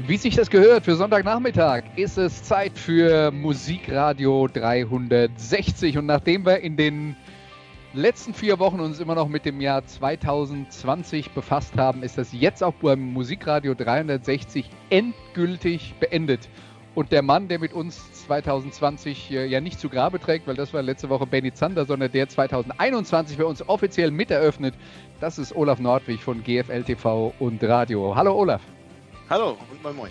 Wie sich das gehört für Sonntagnachmittag, ist es Zeit für Musikradio 360. Und nachdem wir in den letzten vier Wochen uns immer noch mit dem Jahr 2020 befasst haben, ist das jetzt auch beim Musikradio 360 endgültig beendet. Und der Mann, der mit uns 2020 äh, ja nicht zu Grabe trägt, weil das war letzte Woche Benny Zander, sondern der 2021 für uns offiziell miteröffnet, das ist Olaf Nordwig von GFL TV und Radio. Hallo Olaf. Hallo und moin moin.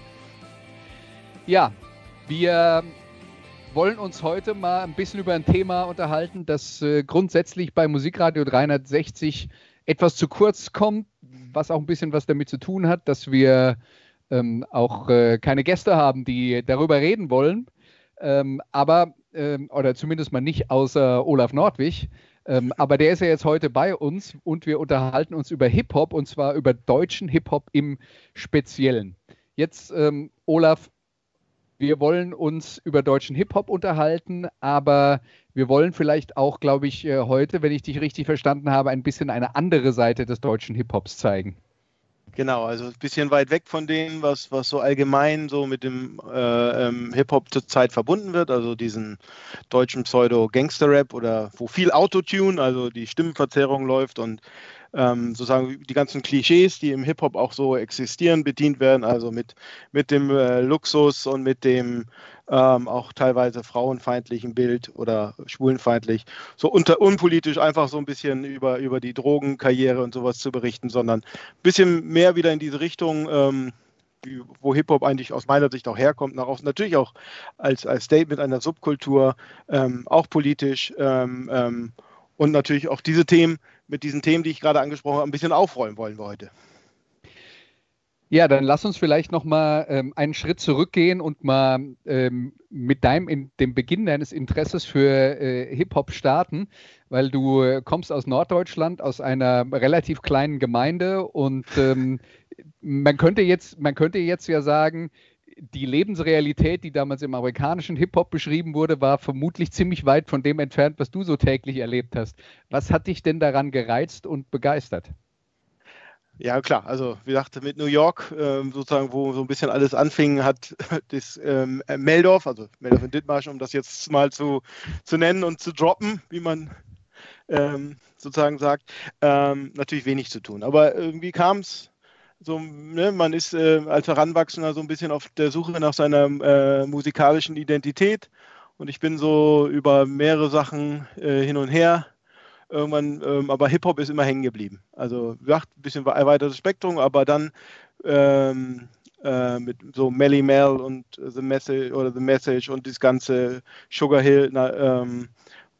Ja, wir wollen uns heute mal ein bisschen über ein Thema unterhalten, das äh, grundsätzlich bei Musikradio 360 etwas zu kurz kommt, was auch ein bisschen was damit zu tun hat, dass wir ähm, auch äh, keine Gäste haben, die darüber reden wollen. Ähm, aber, ähm, oder zumindest mal nicht außer Olaf Nordwig. Ähm, aber der ist ja jetzt heute bei uns und wir unterhalten uns über Hip-Hop und zwar über deutschen Hip-Hop im Speziellen. Jetzt, ähm, Olaf, wir wollen uns über deutschen Hip-Hop unterhalten, aber wir wollen vielleicht auch, glaube ich, äh, heute, wenn ich dich richtig verstanden habe, ein bisschen eine andere Seite des deutschen Hip-Hops zeigen. Genau, also ein bisschen weit weg von dem, was, was so allgemein so mit dem äh, ähm, Hip-Hop zurzeit verbunden wird, also diesen deutschen Pseudo-Gangster-Rap oder wo viel Autotune, also die Stimmenverzerrung läuft und ähm, sozusagen die ganzen Klischees, die im Hip-Hop auch so existieren, bedient werden, also mit, mit dem äh, Luxus und mit dem ähm, auch teilweise frauenfeindlichen Bild oder schwulenfeindlich, so unter, unpolitisch einfach so ein bisschen über, über die Drogenkarriere und sowas zu berichten, sondern ein bisschen mehr wieder in diese Richtung. Ähm, wo Hip-Hop eigentlich aus meiner Sicht auch herkommt, nach außen natürlich auch als, als Statement einer Subkultur, ähm, auch politisch ähm, ähm, und natürlich auch diese Themen, mit diesen Themen, die ich gerade angesprochen habe, ein bisschen aufräumen wollen wir heute. Ja, dann lass uns vielleicht noch mal ähm, einen Schritt zurückgehen und mal ähm, mit deinem in dem Beginn deines Interesses für äh, Hip Hop starten, weil du äh, kommst aus Norddeutschland, aus einer relativ kleinen Gemeinde und ähm, man könnte jetzt man könnte jetzt ja sagen, die Lebensrealität, die damals im amerikanischen Hip-Hop beschrieben wurde, war vermutlich ziemlich weit von dem entfernt, was du so täglich erlebt hast. Was hat dich denn daran gereizt und begeistert? Ja, klar. Also, wie gesagt, mit New York, ähm, sozusagen, wo so ein bisschen alles anfing, hat das ähm, Meldorf, also Meldorf in Dithmarschen, um das jetzt mal zu, zu nennen und zu droppen, wie man ähm, sozusagen sagt, ähm, natürlich wenig zu tun. Aber irgendwie kam es so, ne, man ist äh, als Heranwachsender so ein bisschen auf der Suche nach seiner äh, musikalischen Identität. Und ich bin so über mehrere Sachen äh, hin und her. Irgendwann, ähm, aber Hip-Hop ist immer hängen geblieben. Also, ja, ein bisschen erweitertes Spektrum, aber dann ähm, äh, mit so Melly Mel und The Message oder The Message und das ganze Sugar Hill na, ähm,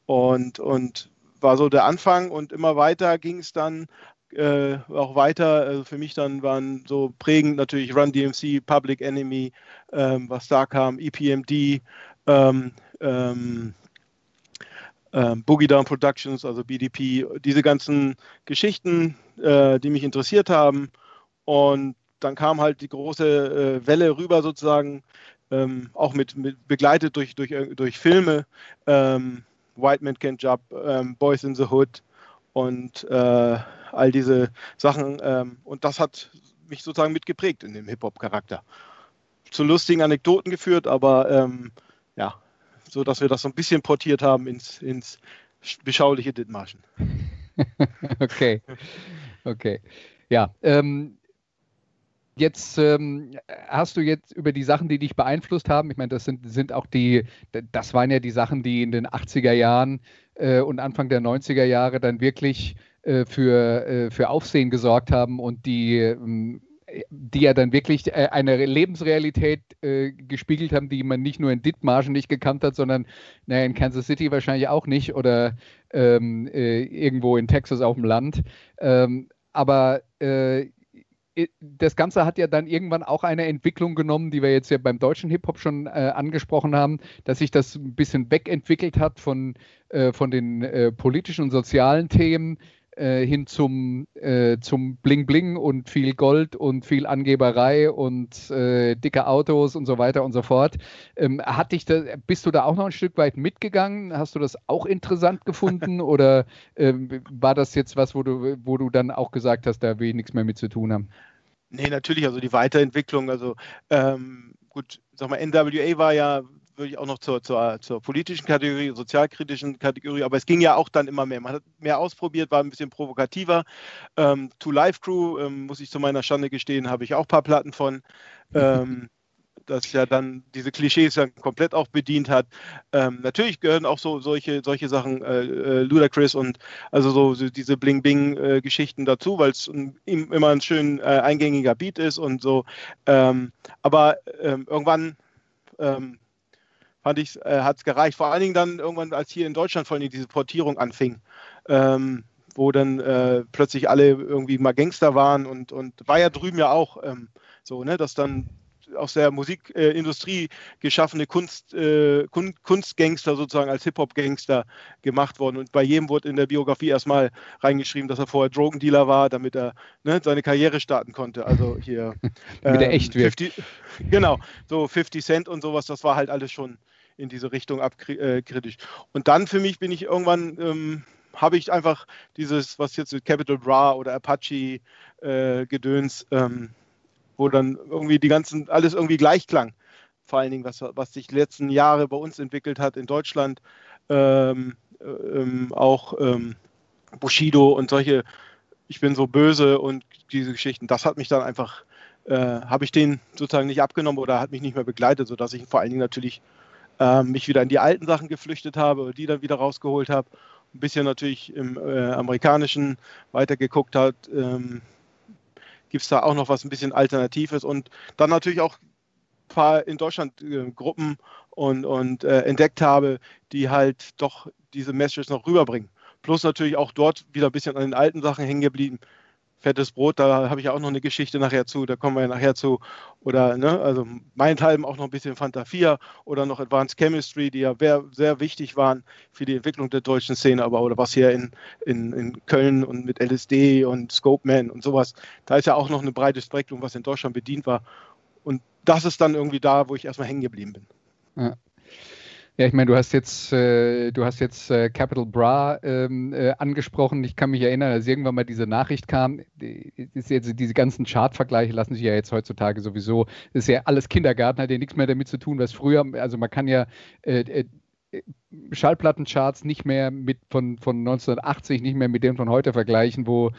und, und war so der Anfang und immer weiter ging es dann äh, auch weiter. Also für mich dann waren so prägend natürlich Run DMC, Public Enemy, ähm, was da kam, EPMD, ähm, ähm, ähm, Boogie Down Productions, also BDP, diese ganzen Geschichten, äh, die mich interessiert haben. Und dann kam halt die große äh, Welle rüber sozusagen, ähm, auch mit, mit, begleitet durch, durch, durch Filme. Ähm, White Man Can't Jump, ähm, Boys in the Hood und äh, all diese Sachen. Ähm, und das hat mich sozusagen mitgeprägt in dem Hip-Hop-Charakter. Zu lustigen Anekdoten geführt, aber ähm, ja, so dass wir das so ein bisschen portiert haben ins, ins beschauliche Dithmarschen. okay, okay. Ja, ähm, Jetzt ähm, hast du jetzt über die Sachen, die dich beeinflusst haben, ich meine, das sind, sind auch die, das waren ja die Sachen, die in den 80er Jahren äh, und Anfang der 90er Jahre dann wirklich äh, für, äh, für Aufsehen gesorgt haben und die, ähm, die ja dann wirklich äh, eine Lebensrealität äh, gespiegelt haben, die man nicht nur in Dithmarschen nicht gekannt hat, sondern naja, in Kansas City wahrscheinlich auch nicht oder ähm, äh, irgendwo in Texas auf dem Land. Ähm, aber das Ganze hat ja dann irgendwann auch eine Entwicklung genommen, die wir jetzt ja beim deutschen Hip-Hop schon äh, angesprochen haben, dass sich das ein bisschen wegentwickelt hat von, äh, von den äh, politischen und sozialen Themen äh, hin zum, äh, zum Bling Bling und viel Gold und viel Angeberei und äh, dicke Autos und so weiter und so fort. Ähm, hat dich da, bist du da auch noch ein Stück weit mitgegangen? Hast du das auch interessant gefunden oder ähm, war das jetzt was, wo du, wo du dann auch gesagt hast, da will ich nichts mehr mit zu tun haben? Nee, natürlich, also die Weiterentwicklung, also ähm, gut, sag mal, NWA war ja würde ich auch noch zur, zur, zur, politischen Kategorie, sozialkritischen Kategorie, aber es ging ja auch dann immer mehr. Man hat mehr ausprobiert, war ein bisschen provokativer. Ähm, Two Life Crew, ähm, muss ich zu meiner Schande gestehen, habe ich auch ein paar Platten von. Ähm, das ja dann diese Klischees dann komplett auch bedient hat. Ähm, natürlich gehören auch so solche, solche Sachen, äh, äh, Ludacris und also so, so diese Bling-Bing-Geschichten äh, dazu, weil es immer ein schön äh, eingängiger Beat ist und so. Ähm, aber ähm, irgendwann ähm, fand ich, äh, hat es gereicht. Vor allen Dingen dann irgendwann, als hier in Deutschland vor allem diese Portierung anfing, ähm, wo dann äh, plötzlich alle irgendwie mal Gangster waren und, und war ja drüben ja auch ähm, so, ne, dass dann aus der Musikindustrie äh, geschaffene Kunst, äh, Kun Kunstgangster sozusagen als Hip-Hop-Gangster gemacht worden. Und bei jedem wurde in der Biografie erstmal reingeschrieben, dass er vorher Drogendealer war, damit er ne, seine Karriere starten konnte. Also hier. Mit der ähm, echt wird. 50, genau, so 50 Cent und sowas, das war halt alles schon in diese Richtung abkritisch. Äh, und dann für mich bin ich irgendwann, ähm, habe ich einfach dieses, was jetzt mit Capital Bra oder Apache äh, Gedöns, ähm, wo dann irgendwie die ganzen, alles irgendwie gleich klang. Vor allen Dingen, was, was sich die letzten Jahre bei uns entwickelt hat in Deutschland, ähm, ähm auch ähm, Bushido und solche, ich bin so böse und diese Geschichten, das hat mich dann einfach, äh, habe ich den sozusagen nicht abgenommen oder hat mich nicht mehr begleitet, sodass ich vor allen Dingen natürlich äh, mich wieder in die alten Sachen geflüchtet habe und die dann wieder rausgeholt habe. Ein bisschen natürlich im äh, amerikanischen weitergeguckt hat. Ähm, Gibt es da auch noch was ein bisschen Alternatives und dann natürlich auch ein paar in Deutschland äh, Gruppen und, und äh, entdeckt habe, die halt doch diese Messages noch rüberbringen. Plus natürlich auch dort wieder ein bisschen an den alten Sachen hängen geblieben fettes Brot, da habe ich ja auch noch eine Geschichte nachher zu, da kommen wir ja nachher zu. Oder, ne, also meinethalben auch noch ein bisschen Fanta 4 oder noch Advanced Chemistry, die ja sehr, wichtig waren für die Entwicklung der deutschen Szene, aber oder was hier in, in, in Köln und mit LSD und Scope Man und sowas, da ist ja auch noch ein breites Spektrum, was in Deutschland bedient war. Und das ist dann irgendwie da, wo ich erstmal hängen geblieben bin. Ja. Ja, ich meine, du hast jetzt, äh, du hast jetzt äh, Capital Bra ähm, äh, angesprochen. Ich kann mich erinnern, als irgendwann mal diese Nachricht kam, die, jetzt, diese ganzen Chartvergleiche lassen sich ja jetzt heutzutage sowieso, das ist ja alles Kindergarten, hat ja nichts mehr damit zu tun, was früher, also man kann ja äh, äh, Schallplattencharts nicht mehr mit von, von 1980, nicht mehr mit denen von heute vergleichen, wo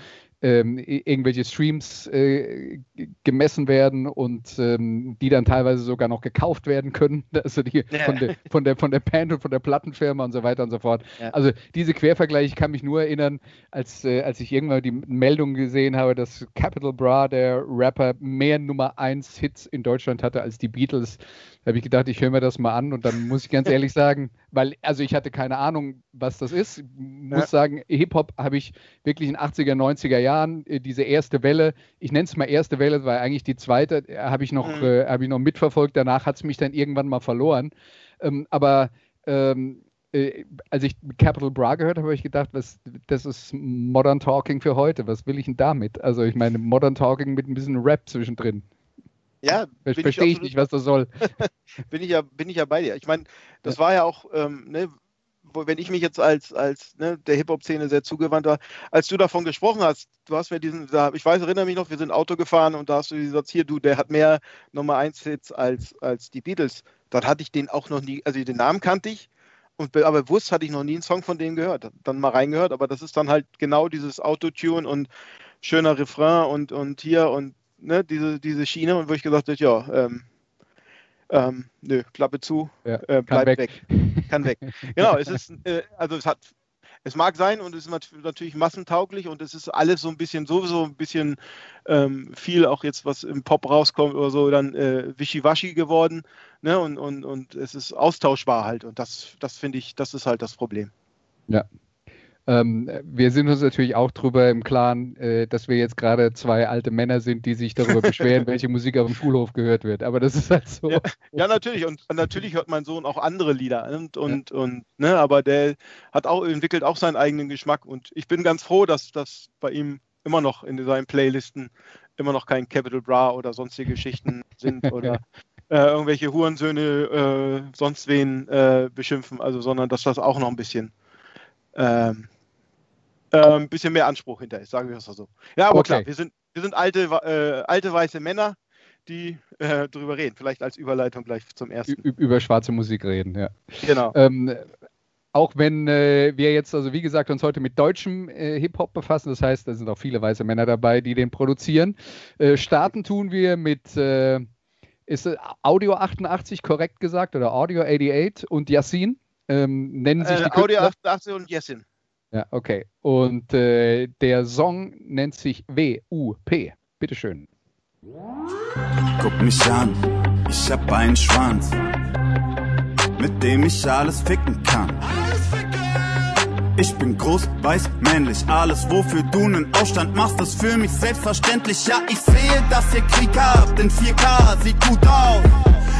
ähm, irgendwelche Streams äh, gemessen werden und ähm, die dann teilweise sogar noch gekauft werden können, also die ja. von, der, von, der, von der Band und von der Plattenfirma und so weiter und so fort. Ja. Also diese Quervergleiche, ich kann mich nur erinnern, als, äh, als ich irgendwann die Meldung gesehen habe, dass Capital Bra, der Rapper, mehr Nummer 1 Hits in Deutschland hatte als die Beatles. Da habe ich gedacht, ich höre mir das mal an und dann muss ich ganz ehrlich sagen, weil, also ich hatte keine Ahnung, was das ist. Ich muss ja. sagen, Hip-Hop habe ich wirklich in 80er, 90er Jahren, äh, diese erste Welle, ich nenne es mal erste Welle, das war eigentlich die zweite, äh, habe ich, noch, mhm. äh, hab ich noch mitverfolgt. Danach hat es mich dann irgendwann mal verloren. Ähm, aber ähm, äh, als ich Capital Bra gehört habe, habe ich gedacht, was, das ist Modern Talking für heute. Was will ich denn damit? Also ich meine, Modern Talking mit ein bisschen Rap zwischendrin. Ja, verstehe ich, ich nicht, was das soll. bin, ich ja, bin ich ja bei dir. Ich meine, das ja. war ja auch, ähm, ne, wenn ich mich jetzt als, als ne, der Hip-Hop-Szene sehr zugewandt war, als du davon gesprochen hast, du hast mir diesen, ich weiß, erinnere mich noch, wir sind Auto gefahren und da hast du gesagt, hier, du, der hat mehr Nummer 1 Hits als, als die Beatles. Dann hatte ich den auch noch nie, also den Namen kannte ich, und, aber bewusst hatte ich noch nie einen Song von denen gehört. Dann mal reingehört, aber das ist dann halt genau dieses Autotune und schöner Refrain und, und hier und ne, diese, diese Schiene und wo ich gesagt habe, ja, ähm, ähm, nö, Klappe zu, ja, äh, bleibt weg. weg. kann weg. Genau, es ist, äh, also es hat, es mag sein und es ist natürlich massentauglich und es ist alles so ein bisschen sowieso ein bisschen ähm, viel, auch jetzt was im Pop rauskommt oder so, dann äh, wischiwaschi geworden, ne, und, und, und es ist austauschbar halt und das, das finde ich, das ist halt das Problem. Ja, Ähm, wir sind uns natürlich auch darüber im Klaren, äh, dass wir jetzt gerade zwei alte Männer sind, die sich darüber beschweren, welche Musik auf dem Schulhof gehört wird. Aber das ist halt so. Ja, ja natürlich. Und, und, natürlich hört mein Sohn auch andere Lieder. Und, und, ja. und ne, aber der hat auch, entwickelt auch seinen eigenen Geschmack. Und ich bin ganz froh, dass das bei ihm immer noch in seinen Playlisten immer noch kein Capital Bra oder sonstige Geschichten sind oder äh, irgendwelche Hurensöhne äh, sonst wen äh, beschimpfen, also sondern dass das auch noch ein bisschen ähm, äh, ein bisschen mehr Anspruch hinter ist, sagen wir es mal so. Ja, aber okay. klar, wir sind, wir sind alte, äh, alte weiße Männer, die äh, drüber reden. Vielleicht als Überleitung gleich zum ersten. Ü über schwarze Musik reden, ja. Genau. Ähm, auch wenn äh, wir jetzt, also wie gesagt, uns heute mit deutschem äh, Hip-Hop befassen, das heißt, da sind auch viele weiße Männer dabei, die den produzieren. Äh, starten tun wir mit, äh, ist Audio 88 korrekt gesagt oder Audio 88 und Yassin ähm, nennen sich die Audio 88 und Yassin. Ja, okay. Und äh, der Song nennt sich W-U-P. Bitteschön. Guck mich an, ich hab einen Schwanz, mit dem ich alles ficken kann. Ich bin groß, weiß, männlich. Alles, wofür du nen Aufstand machst, ist für mich selbstverständlich. Ja, ich sehe, dass ihr Krieg habt in 4K, sieht gut aus.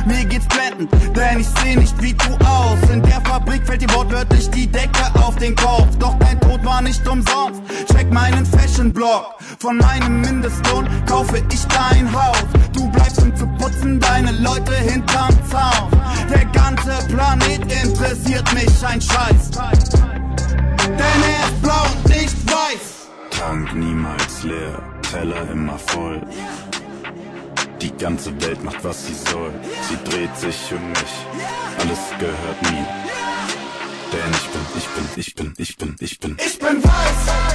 Mir geht's blendend, denn ich seh nicht wie du aus. In der Fabrik fällt dir wortwörtlich die Decke auf den Kopf. Doch dein Tod war nicht umsonst. Check meinen Fashion-Blog. Von meinem Mindestlohn kaufe ich dein Haus. Du bleibst um zu putzen, deine Leute hinterm Zaun. Der ganze Planet interessiert mich ein Scheiß denn er ist blau und nicht weiß. Tank niemals leer, Teller immer voll. Die ganze Welt macht, was sie soll. Sie dreht sich um mich, alles gehört mir. Denn ich bin, ich bin, ich bin, ich bin, ich bin. Ich bin weiß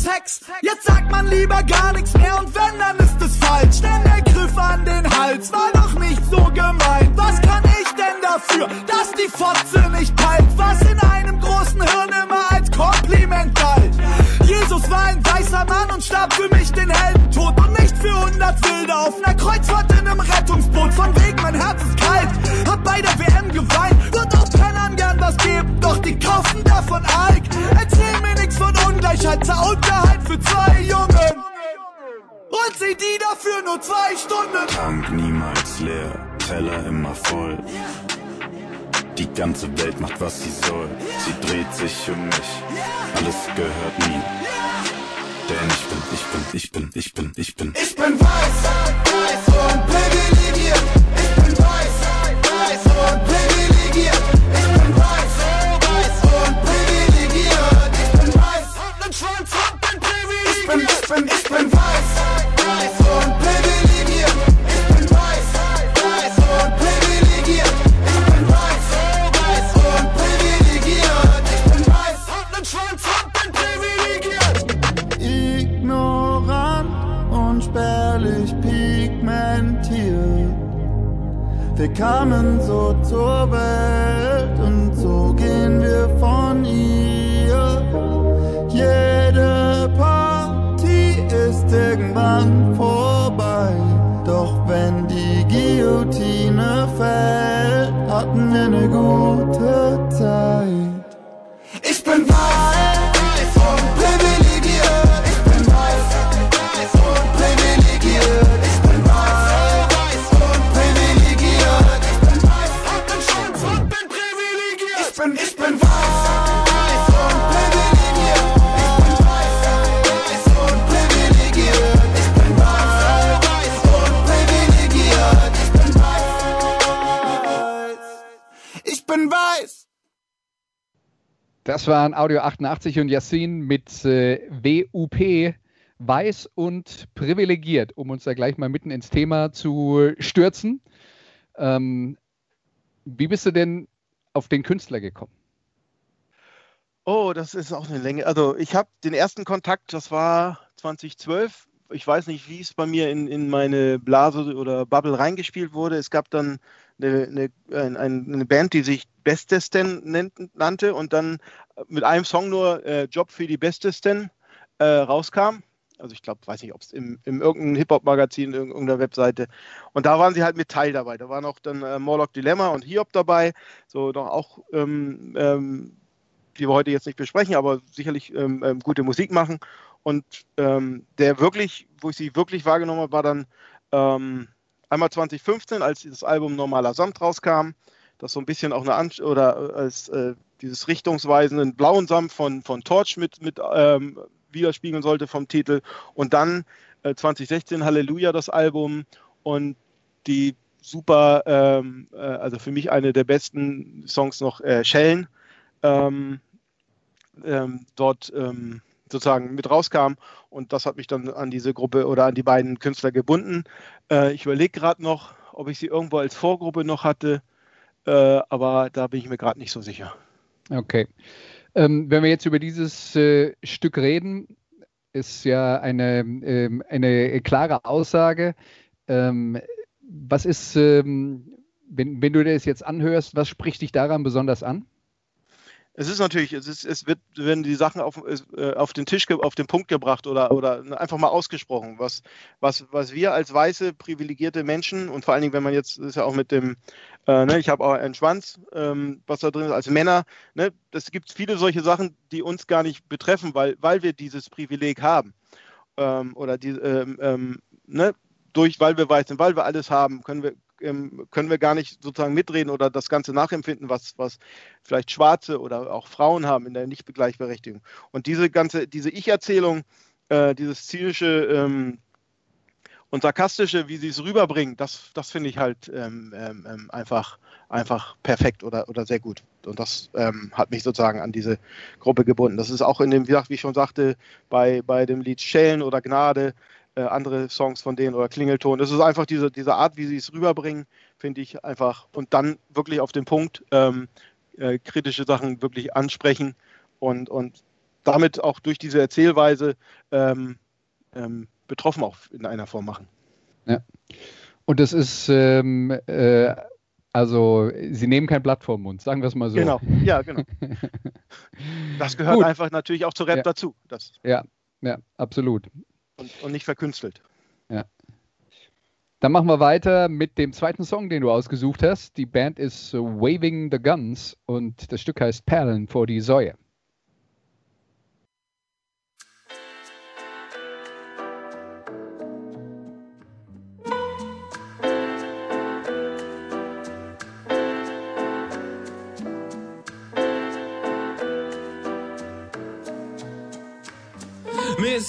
Sex. Jetzt sagt man lieber gar nichts mehr und wenn, dann ist es falsch, denn der Griff an den Hals war doch nicht so gemeint. Was kann ich denn dafür, dass die Fotze nicht peilt, was in einem großen Hirn immer als Kompliment galt? Jesus war ein weißer Mann und starb für mich den Heldentod und nicht für hundert Wilde auf einer Kreuzfahrt in einem Rettungsboot. Von wegen mein Herz ist kalt, hab bei der WM geweint, wird auch Pennern gern was geben, doch die kaufen davon Alk. Erzähl zur Unterhalt für zwei Jungen. Und sieh die dafür nur zwei Stunden. Tank niemals leer, Teller immer voll. Die ganze Welt macht, was sie soll. Sie dreht sich um mich. Alles gehört mir. Denn ich bin, ich bin, ich bin, ich bin, ich bin. Ich bin weiß, weiß und privilegiert. Wir kamen so zur Welt und so gehen wir von ihr. Jede Party ist irgendwann vorbei. Doch wenn die Guillotine fällt, hatten wir eine gute Zeit. Das waren Audio 88 und Yassin mit äh, WUP, weiß und privilegiert, um uns da gleich mal mitten ins Thema zu stürzen. Ähm, wie bist du denn auf den Künstler gekommen? Oh, das ist auch eine Länge. Also ich habe den ersten Kontakt, das war 2012. Ich weiß nicht, wie es bei mir in, in meine Blase oder Bubble reingespielt wurde. Es gab dann eine, eine, eine Band, die sich Bestesten nannte und dann mit einem Song nur äh, Job für die Bestesten äh, rauskam. Also ich glaube, weiß nicht, ob es im, im irgendeinem Hip-Hop-Magazin, irgendeiner Webseite. Und da waren sie halt mit Teil dabei. Da waren auch dann äh, Morlock Dilemma und Hiob dabei. So noch auch, ähm, ähm, die wir heute jetzt nicht besprechen, aber sicherlich ähm, ähm gute Musik machen. Und ähm, der wirklich, wo ich sie wirklich wahrgenommen habe, war dann ähm, einmal 2015, als das Album Normaler Samt rauskam. Das so ein bisschen auch eine An oder als äh, dieses richtungsweisenden blauen Samt von, von Torch mit, mit ähm, widerspiegeln sollte vom Titel. Und dann äh, 2016 Halleluja das Album und die super, ähm, äh, also für mich eine der besten Songs noch äh, Schellen ähm, ähm, dort ähm, sozusagen mit rauskam. Und das hat mich dann an diese Gruppe oder an die beiden Künstler gebunden. Äh, ich überlege gerade noch, ob ich sie irgendwo als Vorgruppe noch hatte, äh, aber da bin ich mir gerade nicht so sicher. Okay. Ähm, wenn wir jetzt über dieses äh, Stück reden, ist ja eine, ähm, eine klare Aussage. Ähm, was ist, ähm, wenn, wenn du das jetzt anhörst, was spricht dich daran besonders an? Es ist natürlich, es, ist, es wird, werden die Sachen auf, äh, auf den Tisch, auf den Punkt gebracht oder, oder einfach mal ausgesprochen, was, was, was wir als weiße, privilegierte Menschen und vor allen Dingen, wenn man jetzt, ist ja auch mit dem, äh, ne, ich habe auch einen Schwanz, ähm, was da drin ist, als Männer, ne, das gibt viele solche Sachen, die uns gar nicht betreffen, weil, weil wir dieses Privileg haben. Ähm, oder die, ähm, ähm ne, durch, weil wir weiß sind, weil wir alles haben, können wir, ähm, können wir gar nicht sozusagen mitreden oder das Ganze nachempfinden, was, was vielleicht Schwarze oder auch Frauen haben in der Nichtgleichberechtigung. Und diese ganze, diese Ich-Erzählung, äh, dieses zynische ähm, und sarkastische, wie sie es rüberbringen, das, das finde ich halt ähm, ähm, ähm, einfach, einfach perfekt oder, oder sehr gut. Und das hat mich sozusagen an diese Gruppe gebunden. Das ist auch in dem, wie ich schon sagte, bei, bei dem Lied Schellen oder Gnade, äh, andere Songs von denen oder Klingelton. Das ist einfach diese, diese Art, wie sie es rüberbringen, finde ich einfach. Und dann wirklich auf den Punkt ähm, äh, kritische Sachen wirklich ansprechen und, und damit auch durch diese Erzählweise ähm, ähm, betroffen auch in einer Form machen. Ja. Und das ist, ähm, äh, also, sie nehmen kein Blatt vor Mund, sagen wir es mal so. Genau, ja, genau. Das gehört Gut. einfach natürlich auch zu Rap ja. dazu. Das. Ja, ja, absolut und, und nicht verkünstelt. Ja. Dann machen wir weiter mit dem zweiten Song, den du ausgesucht hast. Die Band ist Waving the Guns und das Stück heißt Perlen vor die Säue.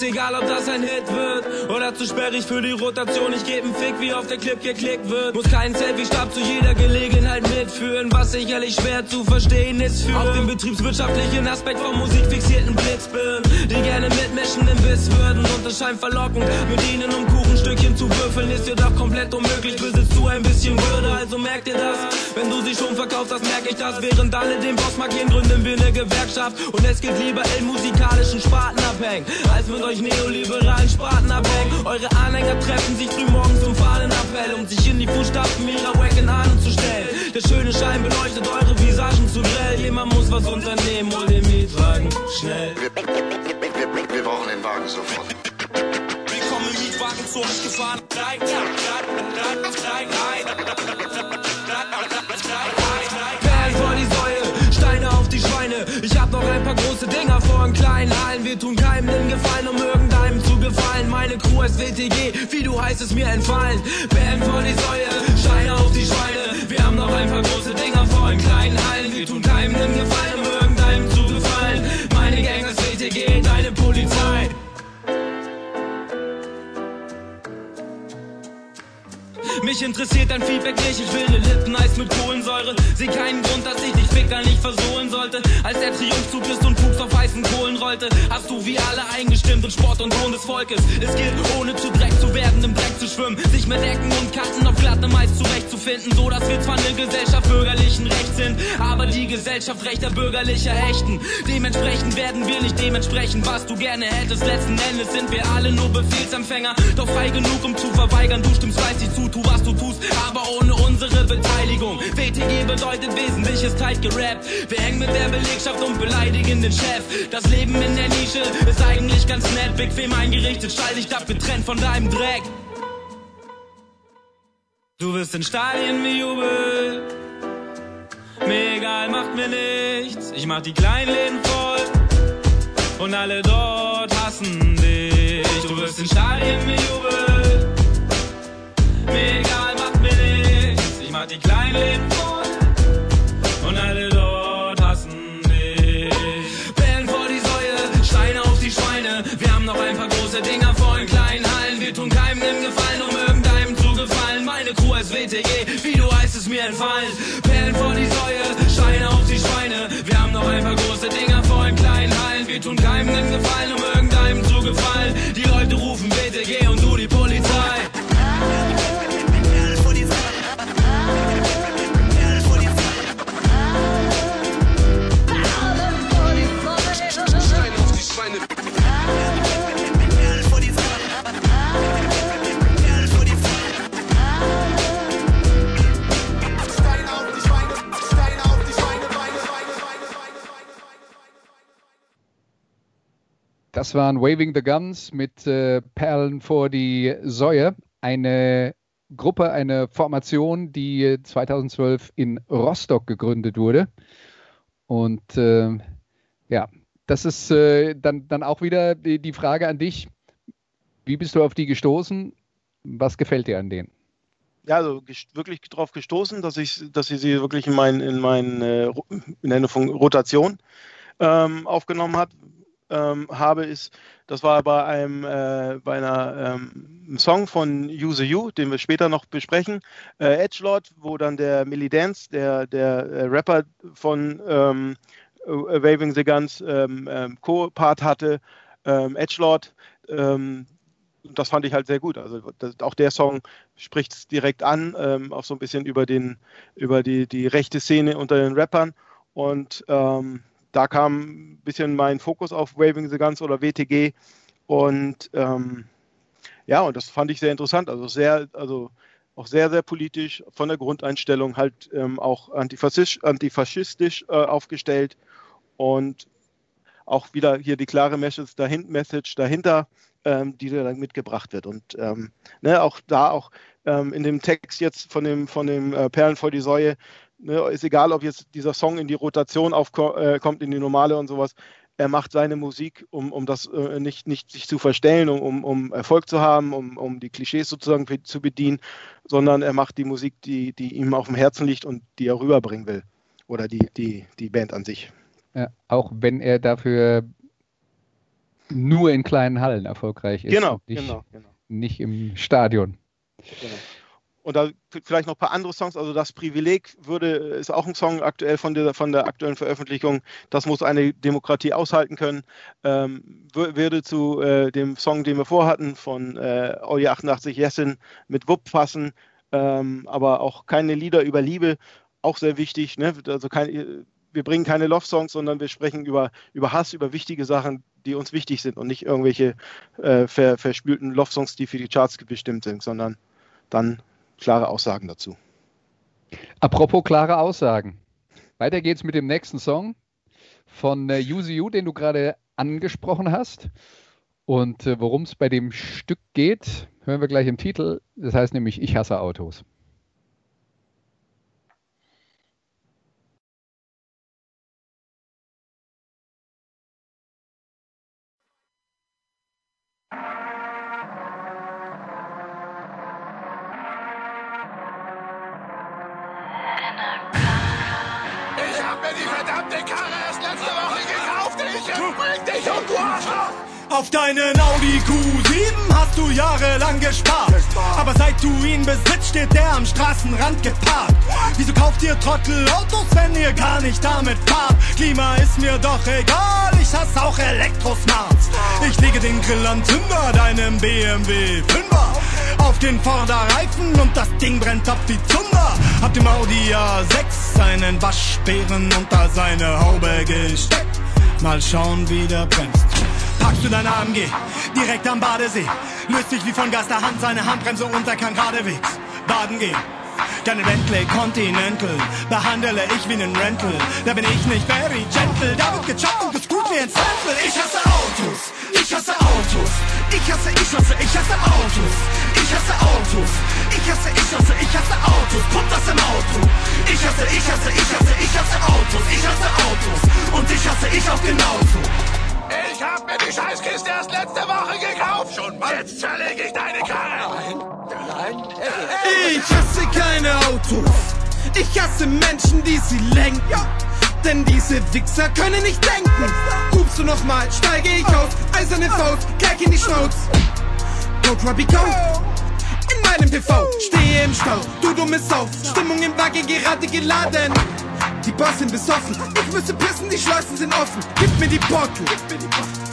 Ist egal, ob das ein Hit wird oder zu sperrig für die Rotation. Ich geb einen Fick, wie auf der Clip geklickt wird. Muss keinen Selfie-Stab zu jeder Gelegenheit mitführen, was sicherlich schwer zu verstehen ist für auf den betriebswirtschaftlichen Aspekt vom musikfixierten Blitzbirnen, die gerne mitmischen im Biss würden und es scheint verlockend, mit ihnen um Kuchenstückchen zu würfeln, ist dir doch komplett unmöglich. Besitzt du ein bisschen Würde, also merk dir das. Wenn du sie schon verkaufst, das merk ich das. Während alle den Boss markieren, gründen wir eine Gewerkschaft und es geht lieber in musikalischen Sparten abhängen, als mit euch neoliberalen Sparten abhängen. Eure Anhänger treffen sich früh morgens zum Fahnenappell, um sich in die Fußstapfen ihrer wacken Ahnen zu stellen. Der schöne Schein beleuchtet eure Visagen zu grell. Jemand muss was unternehmen, hol den Mietwagen schnell. Wir, wir, wir, wir brauchen den Wagen sofort. Willkommen im Mietwagen zu euch gefahren. Drei, drei, drei, drei, drei, paar große Dinger vor in kleinen Hallen. Wir tun keinem den Gefallen, um irgendeinem zu gefallen. Meine Crew ist WTG, wie du heißt es mir entfallen. Band vor die Säule, Scheine auf die Schweine. Wir haben noch ein paar große Dinger vor in kleinen Hallen. Wir tun keinem den Gefallen, um Mich interessiert dein Feedback nicht, ich will ne Lippeneis mit Kohlensäure. Seh keinen Grund, dass ich dich Ficker nicht versohlen sollte. Als der Triumphzug ist und Pups auf heißen Kohlen rollte, hast du wie alle eingestimmt und Sport und Ton des Volkes. Es gilt, ohne zu Dreck zu werden, im Dreck zu schwimmen, sich mit Ecken und Kanten auf glattem Eis zurechtzufinden, so dass wir zwar eine Gesellschaft Gesellschaft rechter bürgerlicher Hechten. Dementsprechend werden wir nicht dementsprechend, was du gerne hättest. Letzten Endes sind wir alle nur Befehlsempfänger, doch frei genug, um zu verweigern. Du stimmst fleißig zu, tu was du tust, aber ohne unsere Beteiligung. WTG bedeutet Wesentliches tight gerappt. Wir hängen mit der Belegschaft und beleidigen den Chef. Das Leben in der Nische ist eigentlich ganz nett, bequem eingerichtet, stall dich ab, getrennt von deinem Dreck. Du wirst in Stadien wie Jubel. Mir egal, macht mir nichts. Ich mach die kleinen Läden voll. Und alle dort hassen dich. Du wirst in Stadien wie Jubel. Mir egal, macht mir nichts. Ich mach die kleinen Läden voll. Das waren Waving the Guns mit äh, Perlen vor die Säue. Eine Gruppe, eine Formation, die 2012 in Rostock gegründet wurde. Und äh, ja, das ist äh, dann, dann auch wieder die, die Frage an dich. Wie bist du auf die gestoßen? Was gefällt dir an denen? ja, also wirklich drauf gestoßen, dass ich, dass ich sie wirklich in mein, in mein äh, in Fun- Rotation ähm, aufgenommen hat, ähm, habe, ist, das war bei einem, äh, bei einer ähm, Song von Use You, den wir später noch besprechen, äh, Edgelord, wo dann der Millie Dance, der, der äh, Rapper von ähm, äh, Waving the Guns ähm, ähm, Co-Part hatte, ähm, Edgelord, das fand ich halt sehr gut. Also das, auch der Song spricht es direkt an, ähm, auch so ein bisschen über den, über die, die rechte Szene unter den Rappern. Und ähm, da kam ein bisschen mein Fokus auf Waving the Guns oder WTG. Und ähm, ja, und das fand ich sehr interessant. Also sehr, also auch sehr, sehr politisch von der Grundeinstellung halt ähm, auch antifaschistisch, antifaschistisch äh, aufgestellt und auch wieder hier die klare Message dahinter, Message dahinter ähm, die da dann mitgebracht wird. Und ähm, ne, auch da, auch ähm, in dem Text jetzt von dem, von dem äh, Perlen vor die Säue, ne, ist egal, ob jetzt dieser Song in die Rotation aufkommt, äh, kommt, in die normale und sowas. Er macht seine Musik, um, um das äh, nicht, nicht sich zu verstellen, um, um, um Erfolg zu haben, um, um die Klischees sozusagen zu bedienen, sondern er macht die Musik, die, die ihm auf dem Herzen liegt und die er rüberbringen will. Oder die, die, die Band an sich. Ja, auch wenn er dafür nur in kleinen Hallen erfolgreich ist. Genau, nicht, genau, genau. nicht im Stadion. Genau. Und da vielleicht noch ein paar andere Songs. Also das Privileg würde, ist auch ein Song aktuell von der, von der aktuellen Veröffentlichung. Das muss eine Demokratie aushalten können. Ähm, würde zu äh, dem Song, den wir vorhatten, von äh, Olli 88 Jessin mit Wupp passen. Ähm, aber auch keine Lieder über Liebe, auch sehr wichtig. Ne? Also kein, wir bringen keine Love-Songs, sondern wir sprechen über, über Hass, über wichtige Sachen, die uns wichtig sind und nicht irgendwelche äh, ver, verspülten Love-Songs, die für die Charts bestimmt sind, sondern dann klare Aussagen dazu. Apropos klare Aussagen. Weiter geht's mit dem nächsten Song von äh, You, den du gerade angesprochen hast. Und äh, worum es bei dem Stück geht, hören wir gleich im Titel. Das heißt nämlich Ich hasse Autos. Auf deinen Audi Q7 hast du jahrelang gespart. Aber seit du ihn besitzt, steht der am Straßenrand geparkt. Wieso kauft ihr Trottel Autos, wenn ihr gar nicht damit fahrt? Klima ist mir doch egal, ich hasse auch Elektrosmarts. Ich lege den Grill an Zünder, deinem BMW 5er. auf den Vorderreifen und das Ding brennt ab wie Zunder. Hab dem Audi A6 einen Waschbären unter seine Haube gesteckt. Mal schauen, wie der bremst. Packst du dein AMG direkt am Badesee, löst dich wie von Geisterhand seine Handbremse und er kann geradewegs baden gehen. Deine Bentley Continental. Behandle ich wie nen Rental. Da bin ich nicht very gentle, da wird gechoppt und gescrewt wie ein Sample. Ich hasse Autos, ich hasse Autos, ich hasse, ich hasse, ich hasse Autos, ich hasse Autos, ich hasse, ich hasse, ich hasse Autos, pump das im Auto. Ich hasse, ich hasse, ich hasse, ich hasse Autos, ich hasse Autos. Und ich hasse ich auch genauso. Ich hab mir die Scheißkiste erst letzte Woche gekauft. Schon mal. Jetzt zerlege ich deine Karre. Nein, nein. Ich hasse keine Autos. Ich hasse Menschen, die sie lenken. Denn diese Wichser können nicht denken. Hubst du nochmal, steige ich aus. Eiserne Faust, Kalk in die Schnauz. Go, Krabby, go. In meinem PV, stehe im Stau. Du dumme Sau. Stimmung im Wagen gerade geladen. Die Bars sind besoffen. Ich müsse pissen, die Schleusen sind offen. Gib mir die Bottle.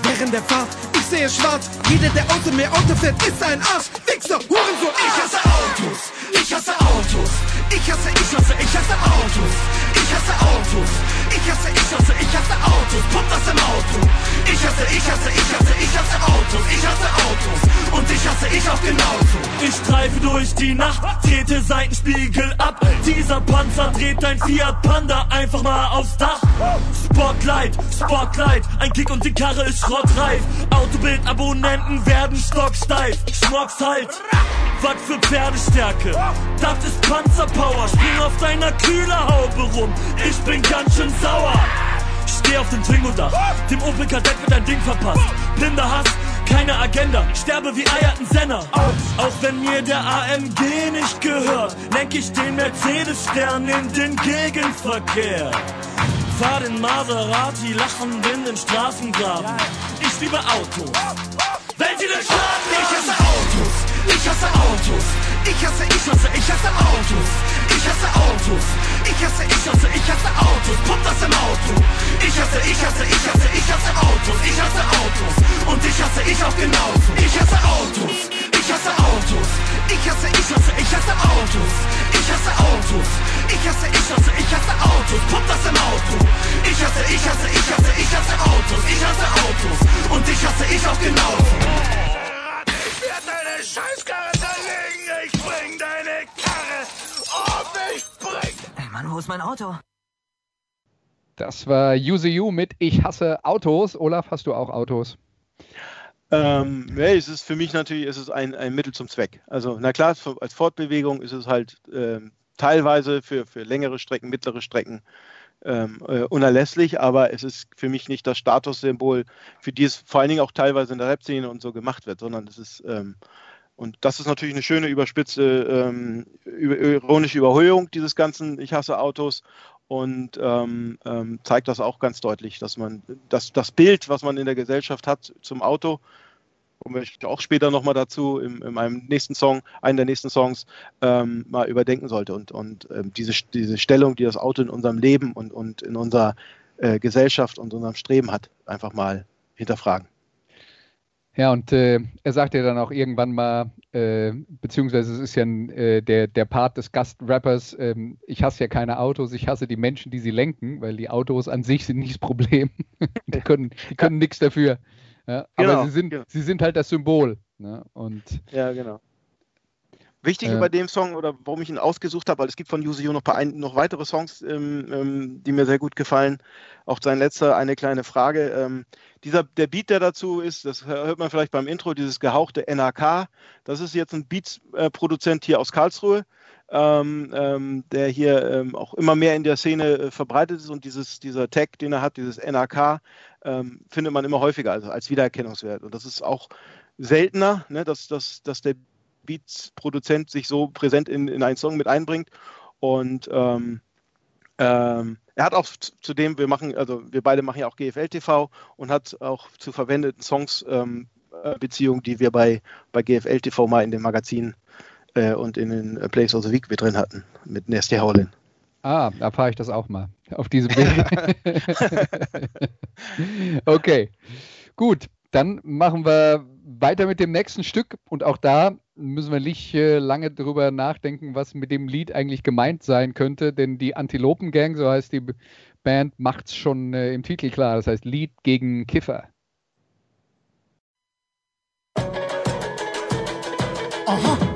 Während der Fahrt, ich sehe schwarz. Jeder, der außer mir Auto fährt, ist ein Arsch. Wichser, Hurensohn. Ich hasse Autos. Ich hasse Autos. Ich hasse, ich hasse, ich hasse Autos. Ich hasse Autos. Ich hasse, ich hasse, ich hasse Autos. Pump das im Auto. Ich hasse, ich hasse, ich hasse, ich hasse Autos. Ich hasse Autos. Und ich hasse ich auch genauso. Ich streife durch die Nacht, trete Seitenspiegel ab. Dieser Panzer dreht ein Fiat Panda einfach mal aufs Dach. Spotlight, Spotlight, ein Kick und die Karre ist schrottreif. Autobild-Abonnenten werden stocksteif. Schmocks halt, was für Pferdestärke. Das ist Panzerpower, spring auf deiner Kühlerhaube rum. Ich bin ganz schön sauer. Steh auf dem Twingo-Dach, dem Opel Kadett wird ein Ding verpasst. Blinder Hass, keine Agenda, sterbe wie Eier ein Senner. Auch wenn mir der AMG nicht gehört, lenk ich den Mercedes-Stern in den Gegenverkehr. Fahr den Maserati lachend in den Straßengraben. Ich liebe Autos. Wenn sie den Schaden Ich hasse Autos, ich hasse Autos, ich hasse, ich hasse, ich hasse Autos, ich hasse Autos, ich hasse, ich hasse, ich hasse Autos, pump das im Auto. Ich hasse, ich hasse, ich hasse, ich hasse Autos, ich hasse Autos und ich hasse ich auch genauso. Ich hasse Autos, ich hasse Autos, ich hasse, ich hasse, ich hasse Autos, ich hasse Autos, ich hasse, ich hasse, ich hasse Autos, pump das im Auto. Ich hasse, ich hasse, ich hasse, ich hasse Autos, ich hasse Autos und ich hasse ich auch genauso. Ich werde deine Scheißkarre zerlegen. Ich bring deine Karre um. Ich bring. Ey Mann, wo ist mein Auto? Das war Use You mit Ich hasse Autos. Olaf, hast du auch Autos? Ähm, nee, es ist für mich natürlich es ist ein, ein Mittel zum Zweck. Also, na klar, als Fortbewegung ist es halt ähm, teilweise für, für längere Strecken, mittlere Strecken ähm, äh, unerlässlich, aber es ist für mich nicht das Statussymbol, für die es vor allen Dingen auch teilweise in der Rap-Szene und so gemacht wird, sondern es ist, ähm, und das ist natürlich eine schöne überspitze, ähm, ironische Überhöhung dieses ganzen. Ich hasse Autos und ähm, ähm, zeigt das auch ganz deutlich, dass man das, das Bild, was man in der Gesellschaft hat zum Auto, kommen wir auch später nochmal dazu, in, in einem nächsten Song, einen der nächsten Songs, ähm, mal überdenken sollte und, und ähm, diese, diese Stellung, die das Auto in unserem Leben und, und in unserer äh, Gesellschaft und unserem Streben hat, einfach mal hinterfragen. Ja, und äh, er sagt ja dann auch irgendwann mal, äh, beziehungsweise es ist ja äh, der, der Part des Gastrappers, ähm, ich hasse ja keine Autos, ich hasse die Menschen, die sie lenken, weil die Autos an sich sind nicht das Problem. die können, die können nichts dafür. Ja, Genau, aber sie sind, genau. sie sind halt das Symbol. Ne? Und Ja, genau. Wichtig Äh. bei dem Song oder warum ich ihn ausgesucht habe, weil es gibt von Yuzu noch, ein, noch weitere Songs, ähm, ähm, die mir sehr gut gefallen. Auch sein letzter, eine kleine Frage. Ähm, dieser, der Beat, der dazu ist, das hört man vielleicht beim Intro, dieses gehauchte NRK. Das ist jetzt ein Beats-Produzent hier aus Karlsruhe, ähm, ähm, der hier ähm, auch immer mehr in der Szene äh, verbreitet ist und dieses, dieser Tag, den er hat, dieses NRK, ähm, findet man immer häufiger also als Wiedererkennungswert. Und das ist auch seltener, ne, dass, dass, dass der Beats-Produzent sich so präsent in, in einen Song mit einbringt. Und ähm, ähm, er hat auch zudem, wir machen, also wir beide machen ja auch GFL TV und hat auch zu verwendeten Songs äh, Beziehungen, die wir bei, bei GFL TV mal in dem Magazin äh, und in den äh, Plays of the Week mit drin hatten, mit Nasty Howlin. ah, da fahre ich das auch mal auf diesem Weg. okay, gut, dann machen wir weiter mit dem nächsten Stück und auch da müssen wir nicht äh, lange drüber nachdenken, was mit dem Lied eigentlich gemeint sein könnte, denn die Antilopen-Gang, so heißt die Band, macht es schon äh, im Titel klar. Das heißt Lied gegen Kiffer. Aha.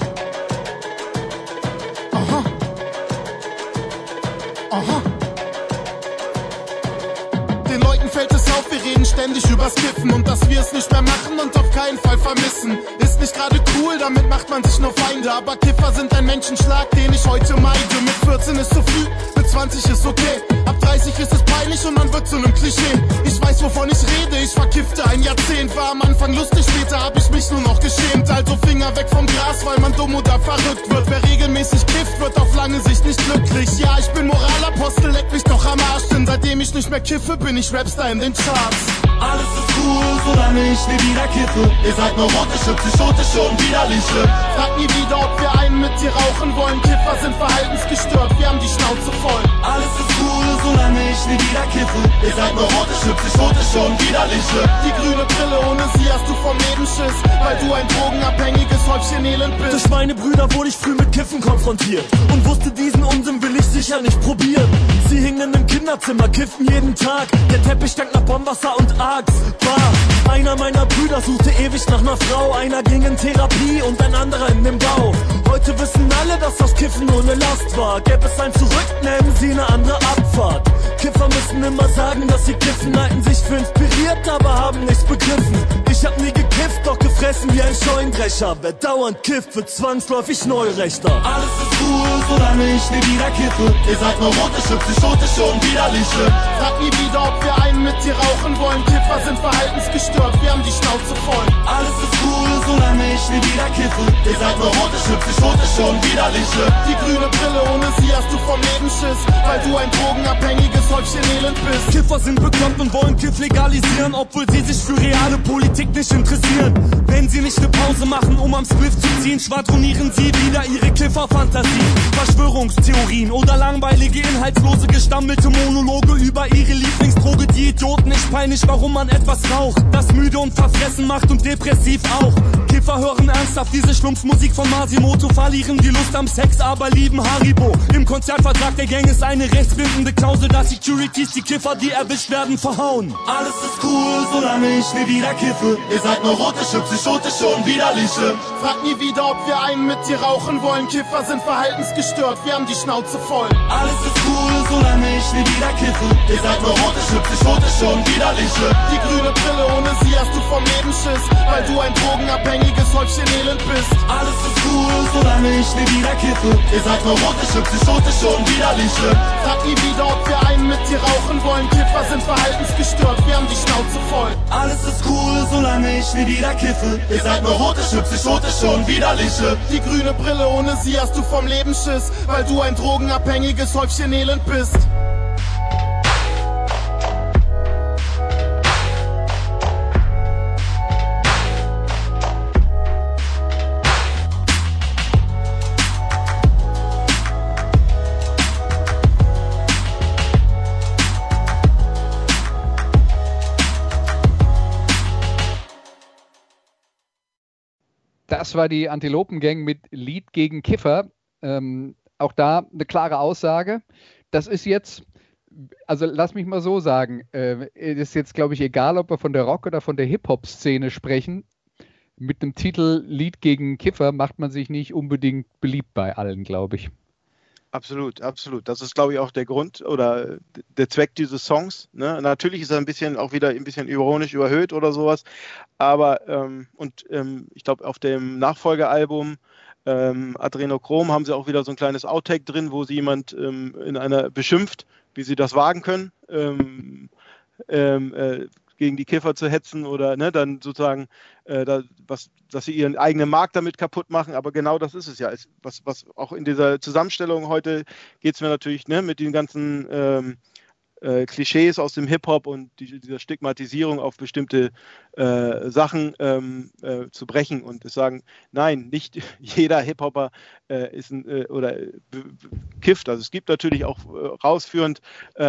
Ständig übers Kiffen und dass wir es nicht mehr machen und auf keinen Fall vermissen. Ist nicht gerade cool, damit macht man sich nur Feinde, aber Kiffer sind ein Menschenschlag, den ich heute meide. Mit 14 ist zu früh, mit 20 ist okay. Ab 30 ist es peinlich und man wird zu einem Klischee. Ich weiß, wovon ich rede, ich verkiffte ein Jahrzehnt. War am Anfang lustig, später hab ich mich nur noch geschämt. Also Finger weg vom Gras, weil man dumm oder verrückt wird. Wer regelmäßig kifft, wird auf lange Sicht nicht glücklich. Ja, ich bin Moralapostel, leck mich doch am Arsch. Denn seitdem ich nicht mehr kiffe, bin ich Rapstar in den Charts. Alles ist cool, solange ich nie wieder kiffe. Ihr seid neurotische, psychotische und widerliche. Frag nie wieder, ob wir einen mit dir rauchen wollen. Kiffer sind verhaltensgestört, wir haben die Schnauze voll. Alles ist cool, solange ich nie wieder kiffe. Ihr seid neurotische, psychotische und widerliche. Die grüne Brille, ohne sie hast du vom Leben Schiss. Weil du ein drogenabhängiges Häufchen Elend bist. Durch meine Brüder wurde ich früh mit Kiffen konfrontiert. Und wusste, diesen Unsinn will ich sicher nicht probieren. Sie hingen im Kinderzimmer, kiffen jeden Tag. Der Teppich stank nach Bombwasser und Axt. Bah. Einer meiner Brüder suchte ewig nach einer Frau. Einer ging in Therapie und ein anderer in den Bau. Heute wissen alle, dass das Kiffen nur eine Last war. Gäbe es ein Zurück, nehmen sie eine andere Abfahrt. Kiffer müssen immer sagen, dass sie kiffen, halten sich für inspiriert, aber haben nichts begriffen. Ich hab nie gekifft, doch gefressen wie ein Scheunendrescher. Wer dauernd kifft, wird zwangsläufig Neurechter. Alles ist cool, solange ich nie wieder kiffe. Ihr seid neurotische, psychotische und widerliche. Frag nie wieder, ob wir einen mit dir rauchen wollen. Kiffer sind verhaltensgestört, wir haben die Schnauze voll. Alles ist cool, solange ich nie wieder kiffe. Ihr seid neurotische, psychotische und widerliche. Die grüne Brille, ohne sie hast du vom Leben Schiss. Weil du ein drogenabhängiges Häufchen Elend bist. Kiffer sind bekloppt und wollen Kiff legalisieren, obwohl sie sich für reale Politik nicht interessieren. Wenn sie nicht eine Pause machen, um am Spliff zu ziehen, schwadronieren sie wieder ihre Kifferfantasien. Verschwörungstheorien oder langweilige, inhaltslose, gestammelte Monologe über ihre Lieblingsdroge. Die Idioten nicht peinlich, warum man etwas raucht. Das müde und verfressen macht und depressiv auch. Kiffer hören ernsthaft diese Schlumpfmusik von Masimoto, verlieren die Lust am Sex, aber lieben Haribo. Im Konzertvertrag der Gang ist eine rechtsbindende Klausel, dass Securities die Kiffer, die erwischt werden, verhauen. Alles ist cool, solange ich nie wieder kiffe. Ihr seid neurotische, psychotische und widerliche. Frag nie wieder, ob wir einen mit dir rauchen wollen. Kiffer sind verhaltensgestört, wir haben die Schnauze voll. Alles ist cool, solange ich nie wieder kiffe. Ihr seid neurotische, psychotische und widerliche. Die grüne Brille, ohne sie hast du vom Leben Schiss. Weil du ein drogenabhängiges Häufchen Elend bist. Alles ist cool, solange ich nie wieder kiffe. Ihr seid neurotische, psychotische und widerliche. Frag nie wieder, ob wir einen mit dir rauchen wollen. Kiffer sind verhaltensgestört, wir haben die Schnauze voll. Alles ist cool, solange ich nie wieder kiffe. Ihr seid neurotische, psychotische und widerliche. Die grüne Brille, ohne sie hast du vom Leben Schiss. Weil du ein drogenabhängiges Häufchen Elend bist. Das war die Antilopengang mit Lied gegen Kiffer. Ähm, auch da eine klare Aussage. Das ist jetzt, also lass mich mal so sagen, äh, ist jetzt, glaube ich, egal, ob wir von der Rock- oder von der Hip-Hop-Szene sprechen. Mit dem Titel Lied gegen Kiffer macht man sich nicht unbedingt beliebt bei allen, glaube ich. Absolut, absolut. Das ist, glaube ich, auch der Grund oder der Zweck dieses Songs. Ne? Natürlich ist er ein bisschen auch wieder ein bisschen ironisch überhöht oder sowas. Aber ähm, und ähm, ich glaube, auf dem Nachfolgealbum ähm, Adrenochrom haben sie auch wieder so ein kleines Outtake drin, wo sie jemand ähm, in einer beschimpft, wie sie das wagen können. Ähm, ähm, äh, gegen die Kiffer zu hetzen oder ne, dann sozusagen, äh, da, was, dass sie ihren eigenen Markt damit kaputt machen. Aber genau das ist es ja. Es, was, was auch in dieser Zusammenstellung heute geht es mir natürlich ne, mit den ganzen ähm, äh, Klischees aus dem Hip-Hop und die, dieser Stigmatisierung auf bestimmte äh, Sachen ähm, äh, zu brechen und sagen, nein, nicht jeder Hip-Hopper äh, ist ein, äh, oder kifft. Also es gibt natürlich auch rausführend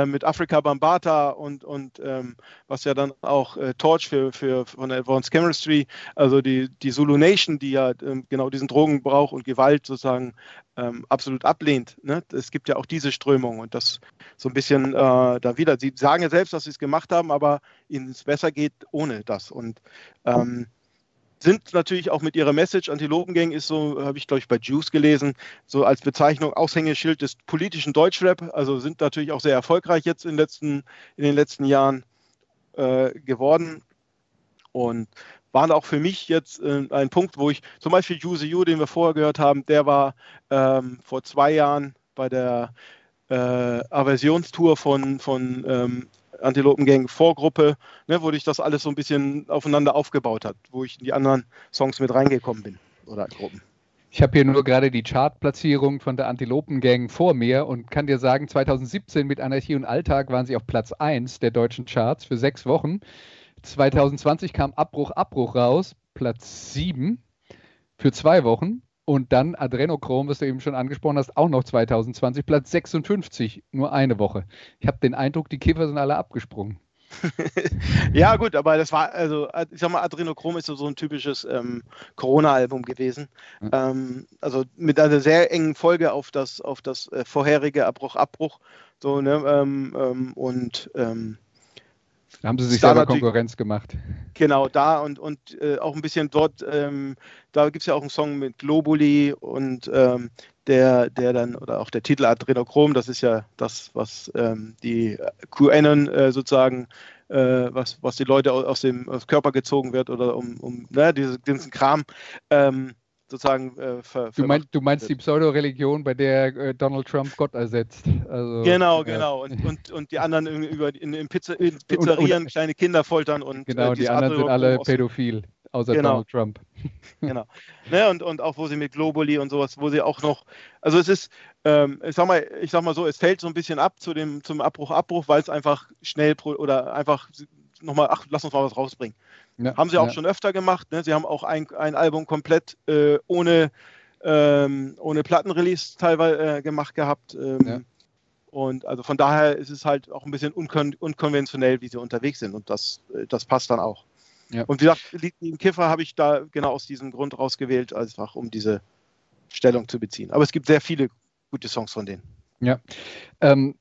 mit Afrika Bambata und, und ähm, was ja dann auch Torch für, für von Advanced Chemistry, also die, die Zulu Nation, die ja ähm, genau diesen Drogenbrauch und Gewalt sozusagen ähm, absolut ablehnt. Ne? Es gibt ja auch diese Strömung und das so ein bisschen äh, da wieder. Sie sagen ja selbst, dass sie es gemacht haben, aber ihnen es besser geht ohne das. Und ähm, sind natürlich auch mit ihrer Message, Antilopengang ist so, habe ich glaube ich bei Juice gelesen, so als Bezeichnung Aushängeschild des politischen Deutschrap, also sind natürlich auch sehr erfolgreich jetzt in, letzten, in den letzten Jahren äh, geworden. Und waren auch für mich jetzt äh, ein Punkt, wo ich zum Beispiel Juice You, den wir vorher gehört haben, der war ähm, vor zwei Jahren bei der äh, Aversionstour von, von ähm, Antilopengang Vorgruppe, ne, wo sich das alles so ein bisschen aufeinander aufgebaut hat, wo ich in die anderen Songs mit reingekommen bin oder Gruppen. Ich habe hier nur gerade die Chartplatzierung von der Antilopengang vor mir und kann dir sagen, 2017 mit Anarchie und Alltag waren sie auf Platz 1 der deutschen Charts für sechs Wochen. 2020 kam Abbruch, Abbruch raus, Platz 7 für zwei Wochen. Und dann Adrenochrom, was du eben schon angesprochen hast, auch noch 2020, Platz 56, nur eine Woche. Ich habe den Eindruck, die Kiffer sind alle abgesprungen. ja, gut, aber das war, also, ich sag mal, Adrenochrom ist so, so ein typisches ähm, Corona-Album gewesen. Mhm. Ähm, also mit einer sehr engen Folge auf das, auf das äh, vorherige Abbruch, Abbruch. So, ne, ähm, ähm und ähm, da haben sie sich selber Konkurrenz gemacht. Genau, da und, und äh, auch ein bisschen dort, ähm, da gibt es ja auch einen Song mit Globuli und ähm, der, der dann, oder auch der Titel Adrenochrom, das ist ja das, was ähm, die QAnon äh, sozusagen, äh, was, was die Leute aus dem, aus Körper gezogen wird oder um, um ne, diese, diesen Kram. Ähm, sozusagen äh, ver, du, mein, du, meinst die Pseudo-Religion, bei der äh, Donald Trump Gott ersetzt. Also, genau, genau. Und, und, und die anderen über, in, in, Pizza, in Pizzerien und, und, kleine Kinder foltern und genau, äh, die anderen sind alle pädophil, außer genau. Donald Trump. genau. Ne, und, und auch wo sie mit Globuli und sowas, wo sie auch noch, also es ist, ähm, ich sag mal, ich sag mal so, es fällt so ein bisschen ab zu dem, zum Abbruch, Abbruch, weil es einfach schnell oder einfach nochmal, ach, lass uns mal was rausbringen. Ja, haben sie auch ja. schon öfter gemacht. Ne? Sie haben auch ein, ein Album komplett äh, ohne, ähm, ohne Plattenrelease teilweise äh, gemacht gehabt. Ähm, ja. Und also von daher ist es halt auch ein bisschen unkon unkonventionell, wie sie unterwegs sind. Und das, äh, das passt dann auch. Und wie gesagt, Lied im Kiffer habe ich da genau aus diesem Grund rausgewählt, einfach um diese Stellung zu beziehen. Aber es gibt sehr viele gute Songs von denen. Ja. Ähm,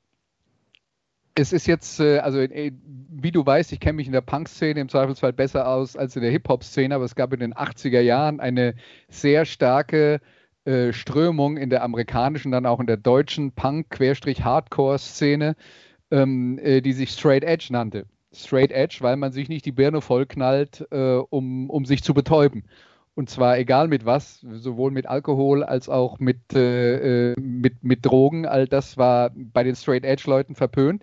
es ist jetzt, äh, also äh, wie du weißt, ich kenne mich in der Punk-Szene im Zweifelsfall besser aus als in der Hip-Hop-Szene, aber es gab in den 80er Jahren eine sehr starke äh, Strömung in der amerikanischen, dann auch in der deutschen Punk-Hardcore-Szene, ähm, die sich Straight Edge nannte. Straight Edge, weil man sich nicht die Birne vollknallt, äh, um, um sich zu betäuben. Und zwar egal mit was, sowohl mit Alkohol als auch mit, äh, äh, mit, mit Drogen. All das war bei den Straight Edge-Leuten verpönt.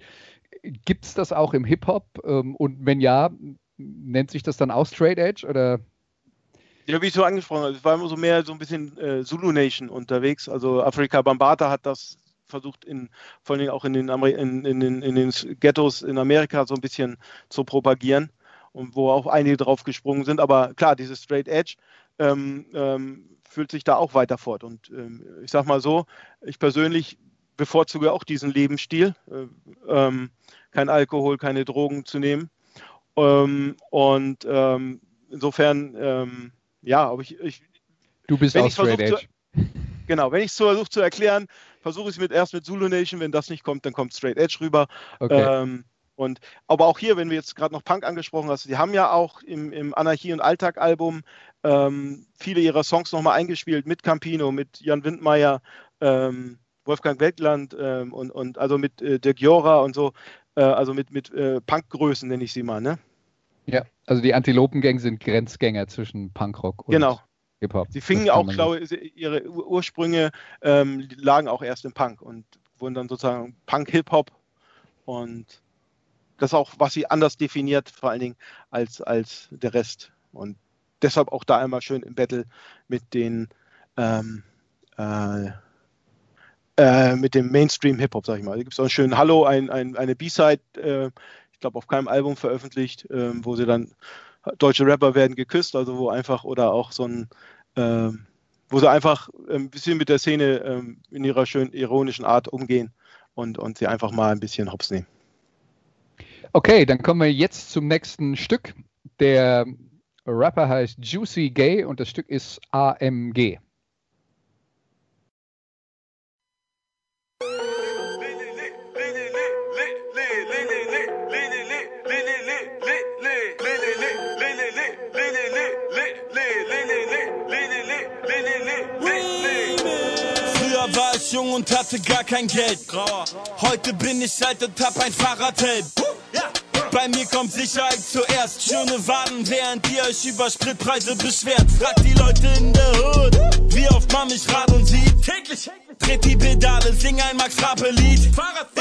Gibt es das auch im Hip-Hop? Ähm, und wenn ja, nennt sich das dann auch Straight Edge? Oder? Ja, wie ich so angesprochen habe, es war immer so mehr so ein bisschen äh, Zulu Nation unterwegs. Also Afrika Bambata hat das versucht, in, vor allem auch in den, in, in, in, in den Ghettos in Amerika so ein bisschen zu propagieren und wo auch einige drauf gesprungen sind. Aber klar, dieses Straight Edge ähm, ähm, fühlt sich da auch weiter fort. Und ähm, ich sag mal so, ich persönlich bevorzuge auch diesen Lebensstil, äh, ähm, kein Alkohol, keine Drogen zu nehmen. Ähm, und ähm, insofern, ja, aber ich, ich Du bist auch Straight Edge. Zu, genau, wenn ich es versuche zu erklären, versuche ich es mit, erst mit Zulu Nation, wenn das nicht kommt, dann kommt Straight Edge rüber. Okay. Und aber auch hier, wenn wir jetzt gerade noch Punk angesprochen hast, die haben ja auch im, im Anarchie und Alltag Album ähm, viele ihrer Songs nochmal eingespielt mit Campino, mit Jan Windmeier, ähm, Wolfgang Wegland ähm, und, und also mit äh, Dirk Jora und so, äh, also mit, mit äh, Punkgrößen nenne ich sie mal, ne? Ja, also die Antilopengang sind Grenzgänger zwischen Punkrock und genau. Hip-Hop. Sie fingen auch, glaube ich, ihre Ursprünge ähm, lagen auch erst im Punk und wurden dann sozusagen Punk-Hip-Hop und das auch, was sie anders definiert, vor allen Dingen als, als der Rest. Und deshalb auch da einmal schön im Battle mit den ähm, äh, äh, mit dem Mainstream-Hip-Hop, sag ich mal. Da gibt es auch einen schönen Hallo, ein, ein, eine B-Side, äh, ich glaube auf keinem Album veröffentlicht, ähm, wo sie dann deutsche Rapper werden geküsst, also wo einfach oder auch so ein ähm, wo sie einfach ein bisschen mit der Szene ähm, in ihrer schön ironischen Art umgehen und, und sie einfach mal ein bisschen hops nehmen. Okay, dann kommen wir jetzt zum nächsten Stück. Der Rapper heißt Juicy Gay und das Stück ist AMG. Früher war ich jung und hatte gar kein Geld. Heute bin ich alt und hab ein Fahrradhelm. Bei mir kommt Sicherheit zuerst. Schöne Waden, während ihr euch über Spritpreise beschwert. Fragt die Leute in der Hood, wie oft man mich und sieht. Täglich. Tritt die Pedale, sing ein Max Rappe Lied.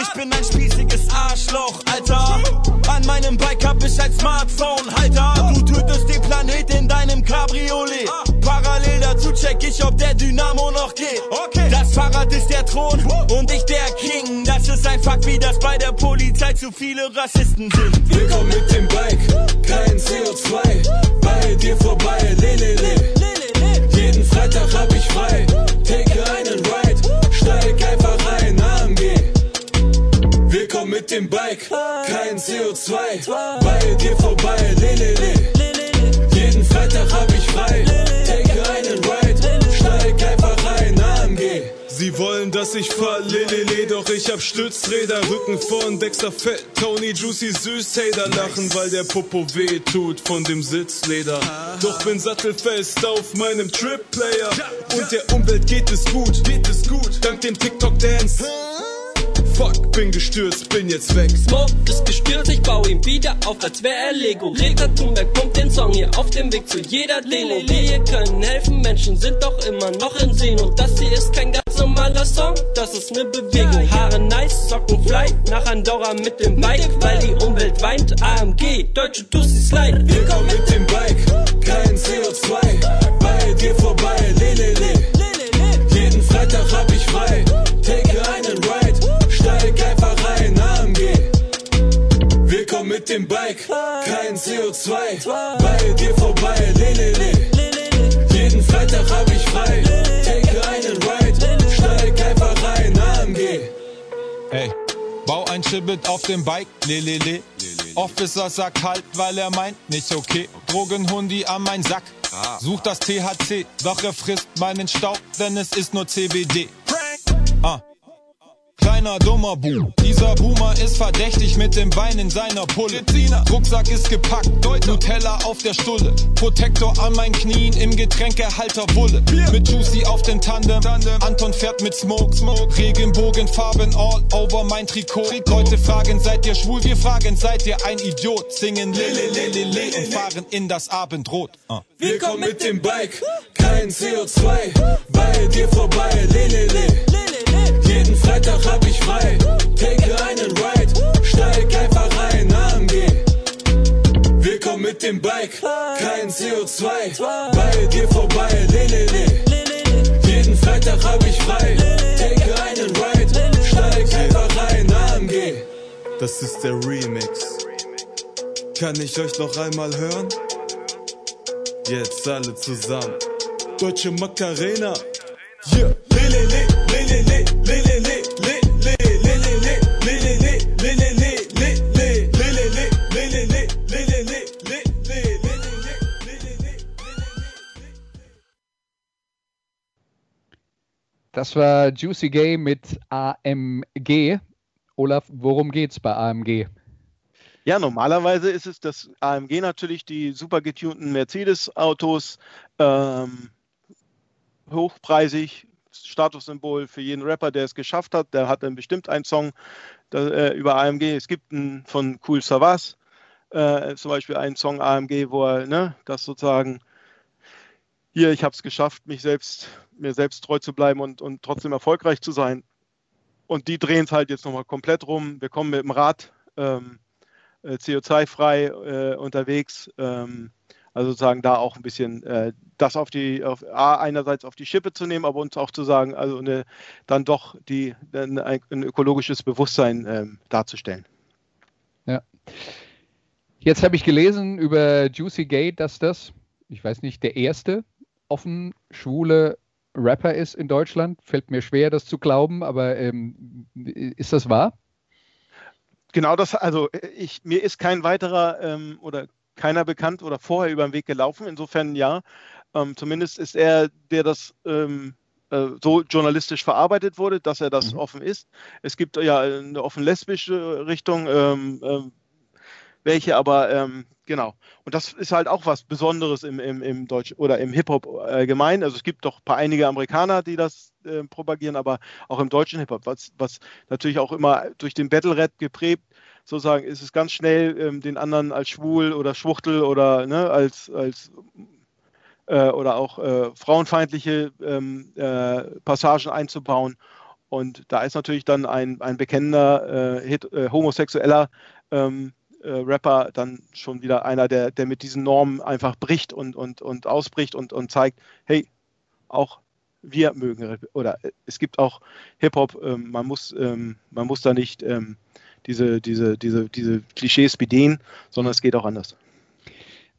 Ich bin ein spießiges Arschloch, Alter. An meinem Bike hab ich ein Smartphone, Halter. Du tötest den Planet in deinem Cabriolet. Parallel dazu check ich, ob der Dynamo noch geht. Das Fahrrad ist der Thron und ich der King. Das ist ein Fakt, wie das bei der Polizei zu viele Rassisten sind. Willkommen mit dem Bike, kein CO2. Bei dir vorbei, lelele. Jeden Freitag hab ich frei. Take einen mit dem Bike, kein CO2. Bei dir vorbei, lelele. Jeden Freitag hab ich frei. Take einen Ride, steig einfach rein, AMG. Sie wollen, dass ich fahr, lelele, doch ich hab Stützräder, Rücken vorn, Dexter fett, Tony Juicy süß, Hater lachen, weil der Popo weh tut von dem Sitzleder. Doch bin sattelfest auf meinem Trip-Player. Und der Umwelt geht es gut, geht es gut, dank dem TikTok-Dance. Fuck, bin gestürzt, bin jetzt weg. Smoke ist gestürzt, ich bau ihn wieder auf, als wär er Lego. Greta Thunberg pumpt den Song hier auf dem Weg zu jeder Demo. Wir können helfen, Menschen sind doch immer noch in Sehen. Und das hier ist kein ganz normaler Song, das ist ne Bewegung. Haare nice, Socken fly, nach Andorra mit dem Bike, weil die Umwelt weint. AMG, deutsche Tussis leid. Willkommen mit dem Bike, kein CO2. Bei dir vorbei, lelele. Jeden Freitag hab ich frei. Mit dem Bike, kein CO2. Bei dir vorbei, lelele. Jeden Freitag hab ich frei. Take einen Ride, steig einfach rein, AMG. Ey, bau ein Schibbet auf dem Bike, lelele. Officer sagt halt, weil er meint, nicht okay. Drogenhundi an mein Sack. Sucht das THC, doch er frisst meinen Staub, denn es ist nur CBD. Ah. Kleiner dummer Boom. Dieser Boomer ist verdächtig mit dem Bein in seiner Pulle. Rucksack ist gepackt, Nutella auf der Stulle. Protektor an meinen Knien im Getränkehalter Bulle. Mit Juicy auf dem Tandem. Anton fährt mit Smoke. Regenbogenfarben all over mein Trikot. Leute fragen, seid ihr schwul? Wir fragen, seid ihr ein Idiot? Singen Lele, Lele, Lele und fahren in das Abendrot. Ah. Willkommen mit dem Bike, kein CO2. Bei dir vorbei, lelele. Jeden Freitag hab ich frei. Take einen Ride, steig einfach rein, AMG. Willkommen mit dem Bike, kein CO2. Bei dir vorbei, lelele. Jeden Freitag hab ich frei. Take einen Ride, steig einfach rein, AMG. Das ist der Remix. Kann ich euch noch einmal hören? Jetzt alle zusammen. Deutsche Macarena. Yeah. Lelele, lelele, das war Juicy Gay mit AMG. Olaf, worum geht's bei AMG? Ja, normalerweise ist es das AMG natürlich die super getunten Mercedes-Autos, ähm, hochpreisig, Statussymbol für jeden Rapper, der es geschafft hat. Der hat dann bestimmt einen Song da, äh, über AMG. Es gibt einen von Cool Savas, äh, zum Beispiel einen Song AMG, wo er ne, das sozusagen hier, ich habe es geschafft, mich selbst, mir selbst treu zu bleiben und, und trotzdem erfolgreich zu sein. Und die drehen es halt jetzt nochmal komplett rum. Wir kommen mit dem Rad ähm, äh, CO2-frei äh, unterwegs. Ähm, Also sozusagen da auch ein bisschen äh, das auf die, auf, A, einerseits auf die Schippe zu nehmen, aber uns auch zu sagen, also eine, dann doch die, ein, ein ökologisches Bewusstsein ähm, darzustellen. Ja. Jetzt habe ich gelesen über Juicy Gate, dass das, ich weiß nicht, der erste offen schwule Rapper ist in Deutschland. Fällt mir schwer, das zu glauben, aber ähm, ist das wahr? Genau das, also ich, mir ist kein weiterer ähm, oder keiner bekannt oder vorher über den Weg gelaufen. Insofern ja. Ähm, zumindest ist er, der das ähm, äh, so journalistisch verarbeitet wurde, dass er das mhm. offen ist. Es gibt ja eine offen lesbische Richtung, ähm, ähm, welche aber ähm, genau. Und das ist halt auch was Besonderes im, im, im Deutsch oder im Hip-Hop allgemein. Also es gibt doch ein paar einige Amerikaner, die das äh, propagieren, aber auch im deutschen Hip-Hop, was, was natürlich auch immer durch den Battle-Rap geprägt sozusagen ist es ganz schnell, ähm, den anderen als schwul oder Schwuchtel oder ne, als, als äh, oder auch äh, frauenfeindliche ähm, äh, Passagen einzubauen. Und da ist natürlich dann ein, ein bekennender äh, äh, homosexueller ähm, äh, Rapper dann schon wieder einer, der, der mit diesen Normen einfach bricht und, und, und ausbricht und, und zeigt, hey, auch wir mögen oder es gibt auch Hip-Hop, ähm, man, muss, ähm, man muss da nicht ähm, diese, diese, diese, diese Klischees bedienen, sondern es geht auch anders.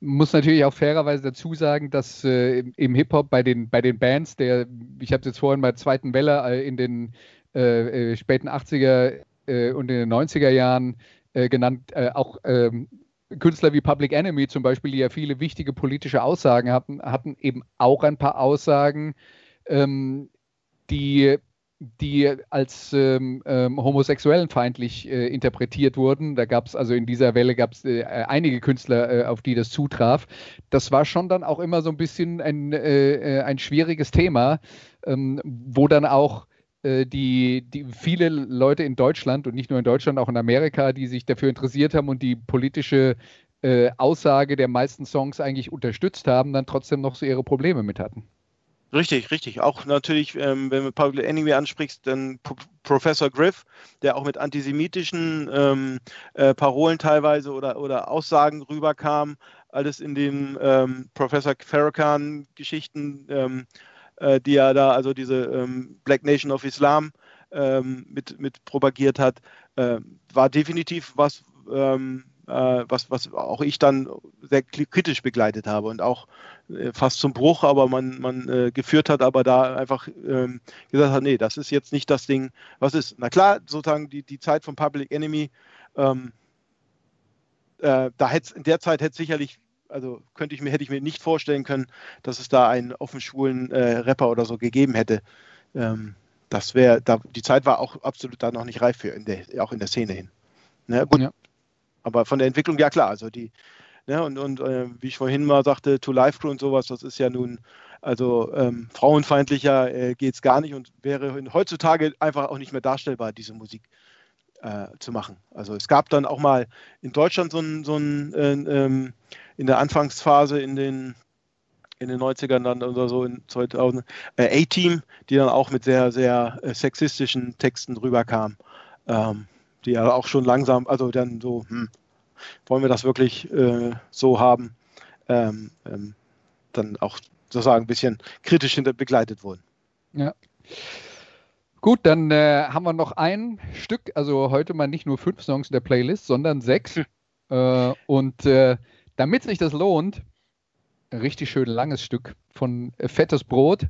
Muss natürlich auch fairerweise dazu sagen, dass äh, im Hip-Hop bei den, bei den Bands, der, ich habe es jetzt vorhin bei der zweiten Welle äh, in den äh, äh späten 80er äh, und in den 90er Jahren genannt, auch ähm, Künstler wie Public Enemy zum Beispiel, die ja viele wichtige politische Aussagen hatten, hatten eben auch ein paar Aussagen, ähm, die die als ähm, ähm, homosexuellenfeindlich äh, interpretiert wurden. Da gab es also in dieser Welle gab es äh, einige Künstler, äh, auf die das zutraf. Das war schon dann auch immer so ein bisschen ein, äh, äh, ein schwieriges Thema, ähm, wo dann auch äh, die, die viele Leute in Deutschland und nicht nur in Deutschland, auch in Amerika, die sich dafür interessiert haben und die politische Aussage der meisten Songs eigentlich unterstützt haben, dann trotzdem noch so ihre Probleme mit hatten. Richtig, richtig. Auch natürlich, ähm, wenn du Public Enemy ansprichst, dann P Professor Griff, der auch mit antisemitischen ähm, äh, Parolen teilweise oder, oder Aussagen rüberkam, alles in den ähm, Professor Farrakhan-Geschichten, ähm, äh, die er da, also diese ähm, Black Nation of Islam ähm, mit, mit propagiert hat, äh, war definitiv was, äh, was, was auch ich dann sehr kritisch begleitet habe und auch äh, fast zum Bruch, aber man, man äh, geführt hat, aber da einfach ähm, gesagt hat, nee, das ist jetzt nicht das Ding, was ist. Na klar, sozusagen die, die Zeit von Public Enemy, ähm, äh, da hätte in der Zeit hätte sicherlich, also könnte ich mir, hätte ich mir nicht vorstellen können, dass es da einen offen schwulen äh, Rapper oder so gegeben hätte. Ähm, das wäre, da, die Zeit war auch absolut da noch nicht reif für, in der, auch in der Szene hin. Na, gut, ja. Aber von der Entwicklung, ja klar, also die, ne, und, und äh, wie ich vorhin mal sagte, To Life Crew und sowas, das ist ja nun, also ähm, frauenfeindlicher äh, geht es gar nicht und wäre heutzutage einfach auch nicht mehr darstellbar, diese Musik äh, zu machen. Also es gab dann auch mal in Deutschland so ein, so ein äh, ähm, in der Anfangsphase in den in den 90ern dann oder so in 2000 äh, A-Team, die dann auch mit sehr, sehr äh, sexistischen Texten rüberkam. Ähm, die ja auch schon langsam, also dann so, hm, wollen wir das wirklich äh, so haben, ähm, ähm, dann auch sozusagen ein bisschen kritisch hinter begleitet wurden. Ja. Gut, dann äh, haben wir noch ein Stück, also heute mal nicht nur fünf Songs in der Playlist, sondern sechs. Hm. Äh, und äh, damit sich das lohnt, ein richtig schön langes Stück von äh, Fettes Brot.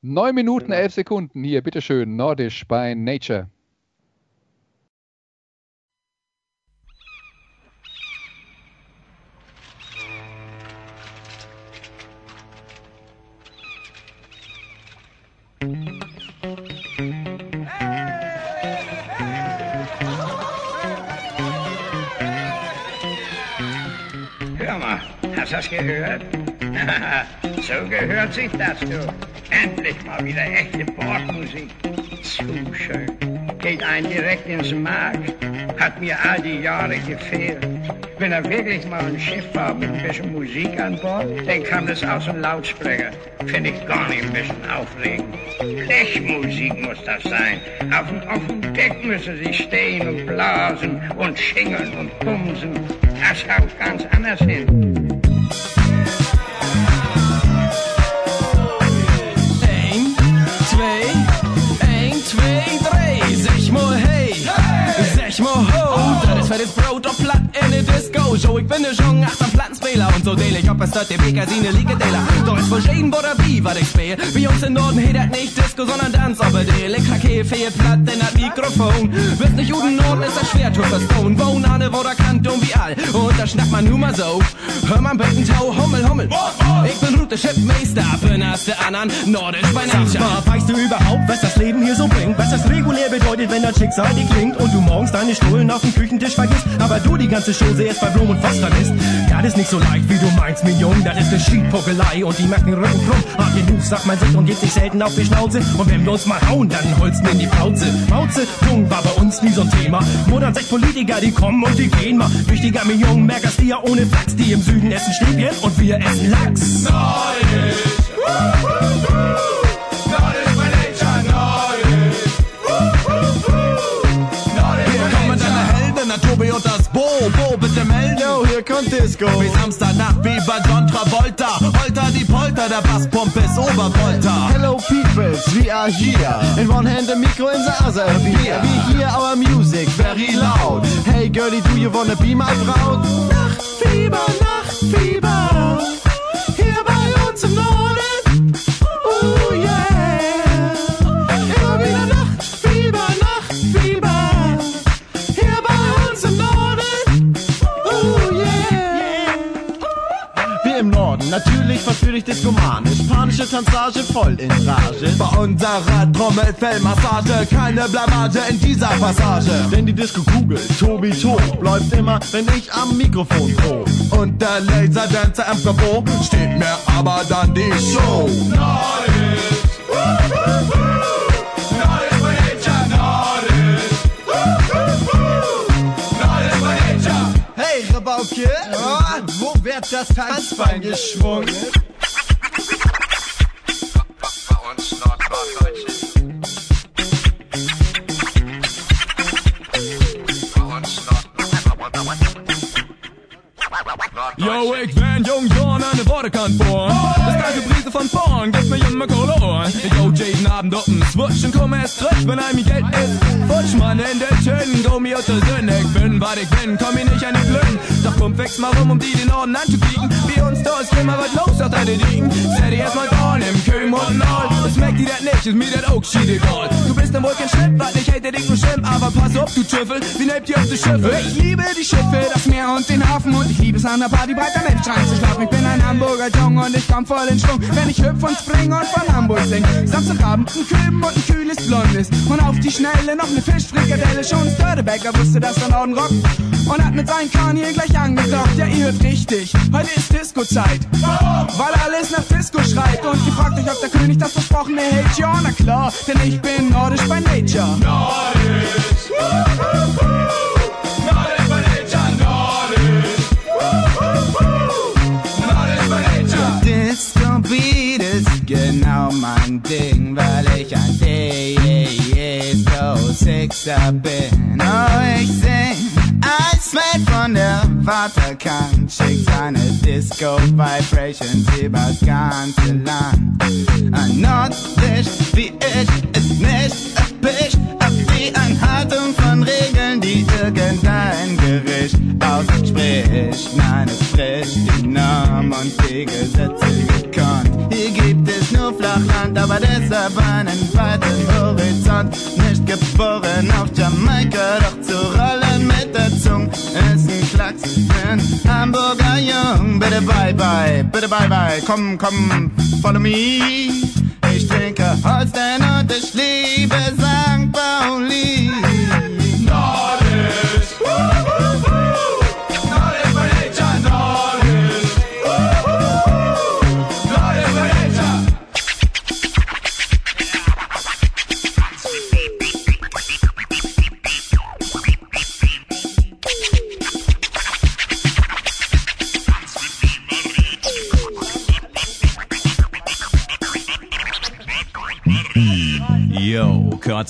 Neun Minuten, genau. elf Sekunden. Hier, bitteschön, Nordisch bei Nature. Hast du das gehört? so gehört sich das, du. Endlich mal wieder echte Bordmusik. Zu schön. Geht einen direkt ins Mark. Hat mir all die Jahre gefehlt. Wenn er wirklich mal ein Schiff war mit ein bisschen Musik an Bord, dann kam das aus dem Lautsprecher. Finde ich gar nicht ein bisschen aufregend. Blechmusik muss das sein. Auf dem offenen Deck müssen sie stehen und blasen und schingeln und bumsen. Das haut ganz anders hin. Noch platt in der Disco. Show, ich bin schon achter Plattenspieler und so deal ich, ob es dort die Kasine liege Dealer. Doch es verschieden oder wie, was ich spiel. Wie uns in Norden hedert nicht Disco, sondern Dance, aber die Elektrake fehlt platt in das Mikrofon. Bist nicht Juden Norden, ist das schwer verstehen. Wohn an wo da kann dumm wie all. Und da schnackt man nur mal so. Hör man Becken Tau, Hummel, Hummel. Ich bin Route Shipmeister, bin als der anderen Nordisch bei weißt du überhaupt, was das Leben hier so bringt? Was das regulär bedeutet, wenn das Schicksal dir klingt und du morgens deine Stullen auf dem Küchentisch vergisst, aber du die ganze Chose erst bei Blum und Foster isst? Das ist nicht so leicht, wie du meinst, mein Jung, das ist eine Schiedpuckelei und die macht den Rücken krumm. Hart genug, sagt man sich und geht sich selten auf die Schnauze und wenn wir uns mal hauen, dann holzen in die Pauze. Mauze, Jung war bei uns nie so ein Thema. Modern sechs Politiker, die kommen und die gehen mal. Wichtiger mir Jungen, merkst du ja ohne Flachs, die im Süden essen Stäbchen und wir essen Lachs. Nordisch. Disco. Wie Samstagnacht, wie bei John Travolta. Holter die Polter, der Basspump ist Obervolta. Hello peoples, we are here. In one hand the micro, in the other a beer. We hear our music very loud. Hey girlie, do you wanna be my Braut? Nachtfieber, Nachtfieber. Hier bei uns im Norden. Natürlich verführlich diskomanisch. Panische Tanzage voll in Rage. Bei unserer Trommelfellmassage keine Blamage in dieser Passage. Denn die Disco-Kugel, Tobi Tob, läuft immer, wenn ich am Mikrofon prob. Und der Laserdancer am Kapot steht mir aber dann die Show. Nordisch. Das Tanzbein geschwungen? Bei uns Norddeutschen. Bei uns Yo, ich bin jung John an der Wortekant born. Das gleiche Brise von vorn, gibt mir immer Kolon. Ich go jeden Abend auf den Switch und komm erst zurück, wenn einem Geld ist. Futsch, Mann, in der Schönen, go mir aus der Sünde. Ich bin, was ich bin, komm mir nicht an die Glühen. Doch komm, fix mal rum, um die den Norden anzubieten. Wie uns da ist immer was los, sagt deine Diegen. Zähl erstmal Dorn im Köhm und Nord. Das merkt die das nicht, ist mir das auch schiedegal. Du bist im Wolken Schritt, was ich hätte dich nur schlimm, aber pass auf, du Tüffel, wie nehmt ihr auf die Schiffe? Ich liebe die Schiffe, das Meer und den Hafen und ich liebe es an der Party breiter Netzschrein zu schlafen. Ich bin ein Hamburger Junge und ich komm voll in Schwung, wenn ich hüpf und spring und von Hamburg sing. Samstagabend ein Küben und ein kühles Blondes und auf die Schnelle noch eine Fischfrikadelle. Schon Störtebecker wusste, dass der Norden rockt und hat mit seinen Kanye gleich angedockt. Ja, ihr hört richtig, heute ist Disco-Zeit, weil alles nach Disco schreit und ihr fragt euch, ob der König das versprochene hält. Ja, na klar, denn ich bin nordisch by nature. Nordisch mein Ding, weil ich ein Disco Sixer bin. Oh, ich sing als Mate von der Waterkant, schickt seine Disco Vibrations übers ganze Land. Ein Nordlicht wie ich ist nicht erpicht, ab die Einhaltung von Regeln, die irgendein Gericht ausspricht. Nein, es spricht die Norm und die Gesetze Flachland, aber deshalb einen weiten Horizont. Nicht geboren auf Jamaika, doch zu rollen mit der Zunge ist ein Klacks. Bin Hamburger Jung, bitte bye bye, bitte bye bye, komm, komm, follow me. Ich trinke Holstein und ich liebe St. Pauli.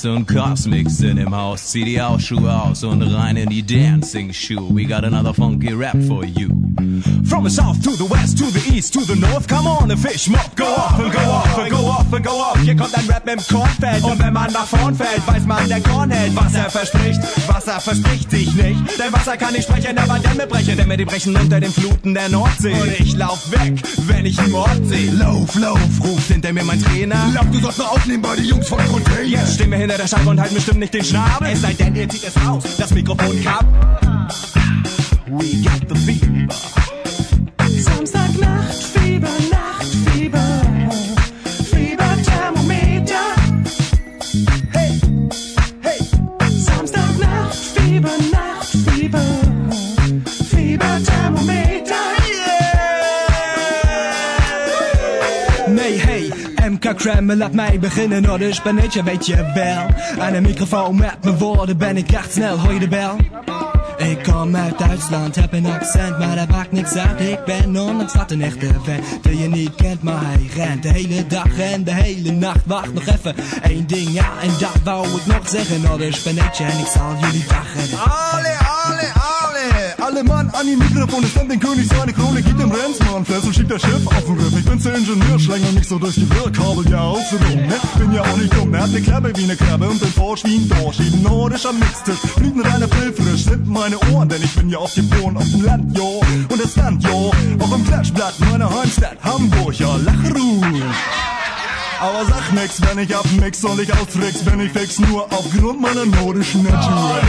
Katze und Cosmic sind im Haus. Zieh die Hausschuhe aus und rein in die Dancing Shoe. We got another funky rap for you. From the south to the west to the east to the north, come on, the fish mob, go off and go off and go off and go off. Hier kommt ein Rap im Kornfeld und wenn man nach vorn fällt, weiß man, der Korn hält. Wasser verspricht, Wasser verspricht sich nicht. Denn Wasser kann nicht sprechen, aber Dämme brechen. Dämme, die brechen unter den Fluten der Nordsee. Und ich lauf weg, wenn ich einen Mord seh. Lauf, lauf, ruft hinter mir mein Trainer. Lauf, du sollst nur aufnehmen bei den Jungs von Container. Jetzt stehen wir hinter der Scheibe und halten bestimmt nicht den Schnabel. Es sei denn, ihr zieht es raus, das Mikrofon kap. We got the fever. MK Crammel laat mij beginnen, nou dus weet je wel. Aan een microfoon met mijn woorden ben ik echt snel, hoor je de bel? Ik kom uit Duitsland, heb een accent, maar dat maakt niks uit. Ik ben ondanks dat een echte fan, die je niet kent, maar hij rent de hele dag en de hele nacht. Wacht nog even, één ding, ja, en dat wou ik nog zeggen. Nou dus ben ik en ik zal jullie dag. Alle, Mann an die Mikrofone, stand den König seine Krone, gibt dem Rennsmann Fles schiebt das Schiff auf den Riff. Ich bin's der Ingenieur, schlänger mich so durch die Wirrkabel, ja, außerdem, ne? Bin ja auch nicht dumm, er hat ne Klappe wie ne Krabbe und den Forsch wie ein Dorsch, eben nordischer Mixtisch. Fliegt mit einer Pillfrisch, sind meine Ohren, denn ich bin ja auf geboren auf dem Land, jo. Und das Land, jo, auch im Klatschblatt meiner Heimstadt, Hamburg, ja, lach ruhig. Aber sag nix, wenn ich abmix, soll ich austricks, wenn ich fix, nur aufgrund meiner nordischen Natur.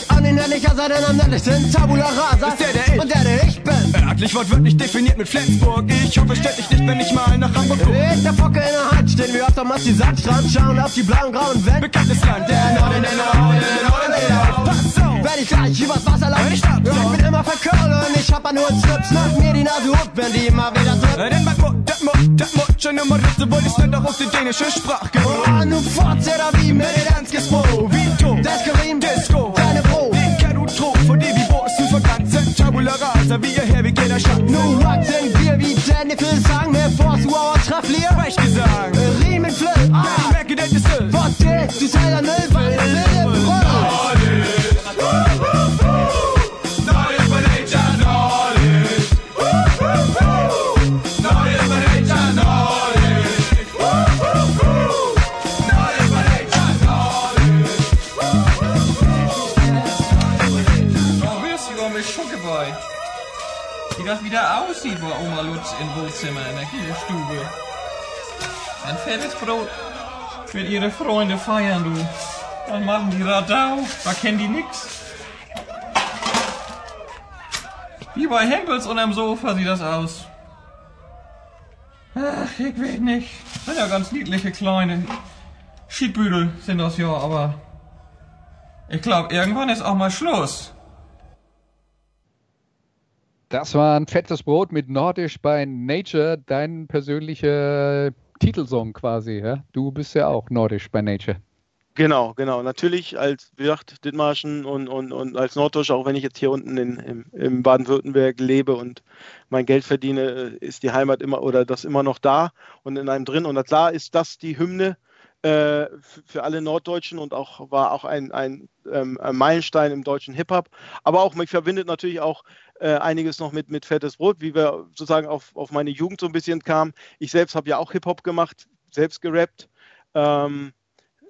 Nördlich, an den nördlicher Seite am nördlichsten Tabula Rasa. Ist der, der ist? Und der, der ich bin. Örtlich wortwörtlich definiert mit Flensburg. Ich hoffe, stört dich nicht, wenn ich mal nach Hamburg guck. Ist der Focke in der Hand, stehen wir auf dem die Sandstrand, schauen auf die blauen, grauen Wände. Bekanntes Land, der Norden, der Norden, der Norden, der Norden. Pass auf, werd ich gleich übers Wasser laufen. Ich bin immer verkörlt und ich hab an nur Schlips, mach mir die Nase hoch, wenn die immer wieder drückt. Denn mein Mut, das Mut, das Mut, schon immer Ritze, wollte ich nicht auch auf die dänische Sprache Oh, nu fortsätter vi med det danske sprog. Vi to, Der skal rime, Disco, Rullerraser, vi er her, vi kender shot Nu rock den, bliver vi danne fede sang Med force uovertræffelige Fresh gesang Rimen flød, ah, væk i den, det sted For det, du that ned, for det er das wieder aussieht bei Oma Lutz im Wohnzimmer in der Kühlstube. Ein fettes Brot mit ihre Freunde feiern, du. Dann machen die Radau, da kennen die nix. Wie bei Hempels unterm Sofa sieht das aus. Ach, ich weiß nicht. Sind ja ganz niedliche kleine Schiedbüdel sind das ja, aber ich glaube, irgendwann ist auch mal Schluss. Das war ein fettes Brot mit Nordisch by Nature, dein persönlicher Titelsong quasi. Ja? Du bist ja auch Nordisch by Nature. Genau, genau. Natürlich als, wie gesagt, Dithmarschen und, und, und als Norddeutscher, auch wenn ich jetzt hier unten in, im, im Baden-Württemberg lebe und mein Geld verdiene, äh, ist die Heimat immer oder das immer noch da und in einem drin. Und klar ist das die Hymne äh, für alle Norddeutschen und auch war auch ein, ein, ähm, ein Meilenstein im deutschen Hip-Hop. Aber auch, mich verbindet natürlich auch äh, einiges noch mit, mit Fettes Brot, wie wir sozusagen auf, auf meine Jugend so ein bisschen kamen. Ich selbst habe ja auch Hip-Hop gemacht, selbst gerappt. Ähm,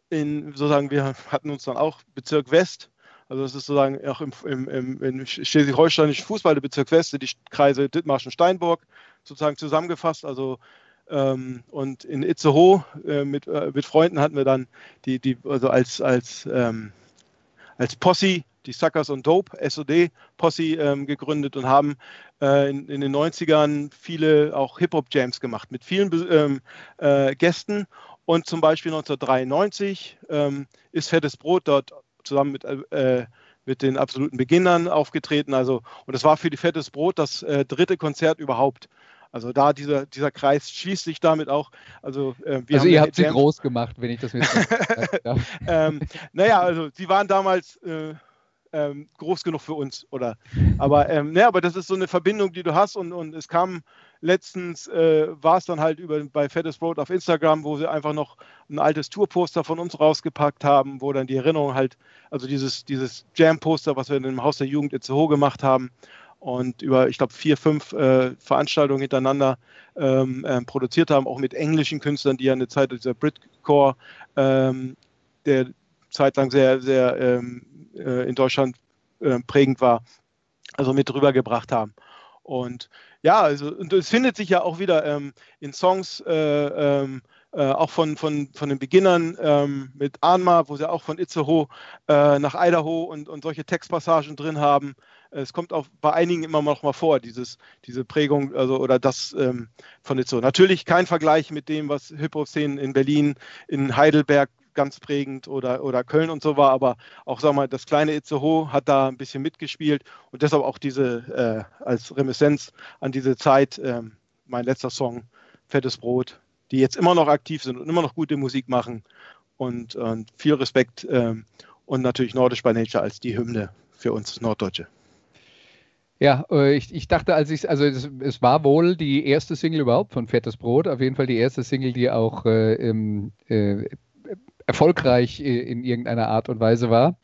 in sozusagen, wir hatten uns dann auch Bezirk West, also das ist sozusagen auch im, im, im, im schleswig-holsteinischen Fußball der Bezirk West, die Kreise Dithmarschen Steinburg sozusagen zusammengefasst. Also ähm, und in Itzehoe äh, mit, äh, mit Freunden hatten wir dann die, die also als, als, ähm, als Posse, die Suckers und Dope, SOD Posse ähm, gegründet und haben äh, in, in den 90ern viele auch Hip-Hop-Jams gemacht mit vielen ähm, äh, Gästen. Und zum Beispiel 1993 ähm, ist Fettes Brot dort zusammen mit, äh, mit den absoluten Beginnern aufgetreten. Also, und das war für die Fettes Brot das äh, dritte Konzert überhaupt. Also da dieser, dieser Kreis schließt sich damit auch. Also, äh, wir also haben ihr habt sie groß gemacht, wenn ich das ja. ähm, naja, also sie waren damals äh, ähm, groß genug für uns. Oder, aber, ähm, ne, aber das ist so eine Verbindung, die du hast und, und es kam letztens, äh, war es dann halt über, bei Fattest Road auf Instagram, wo sie einfach noch ein altes Tourposter von uns rausgepackt haben, wo dann die Erinnerung halt, also dieses, dieses Jam-Poster, was wir in dem Haus der Jugend Itzehoe gemacht haben, und über, ich glaube, vier, fünf äh, Veranstaltungen hintereinander ähm, äh, produziert haben, auch mit englischen Künstlern, die ja eine Zeit dieser Britcore, ähm, der zeitlang sehr, sehr ähm, äh, in Deutschland äh, prägend war, also mit rübergebracht haben. Und ja, also und es findet sich ja auch wieder ähm, in Songs, äh, ähm, äh, auch von, von, von den Beginnern ähm, mit Anma, wo sie auch von Itzehoe äh, nach Idaho und, und solche Textpassagen drin haben. Es kommt auch bei einigen immer noch mal vor, dieses, diese Prägung also, oder das ähm, von Itzehoe. Natürlich kein Vergleich mit dem, was Hip-Hop-Szenen in Berlin, in Heidelberg ganz prägend oder, oder Köln und so war, aber auch, sag mal, das kleine Itzehoe hat da ein bisschen mitgespielt und deshalb auch diese, äh, als Reminiszenz an diese Zeit, äh, mein letzter Song, Fettes Brot, die jetzt immer noch aktiv sind und immer noch gute Musik machen und, und viel Respekt äh, und natürlich Nordisch by Nature als die Hymne für uns Norddeutsche. Ja, äh, ich, ich dachte, als ich also es, es, war wohl die erste Single überhaupt von Fettes Brot, auf jeden Fall die erste Single, die auch äh, im, äh, erfolgreich in irgendeiner Art und Weise war.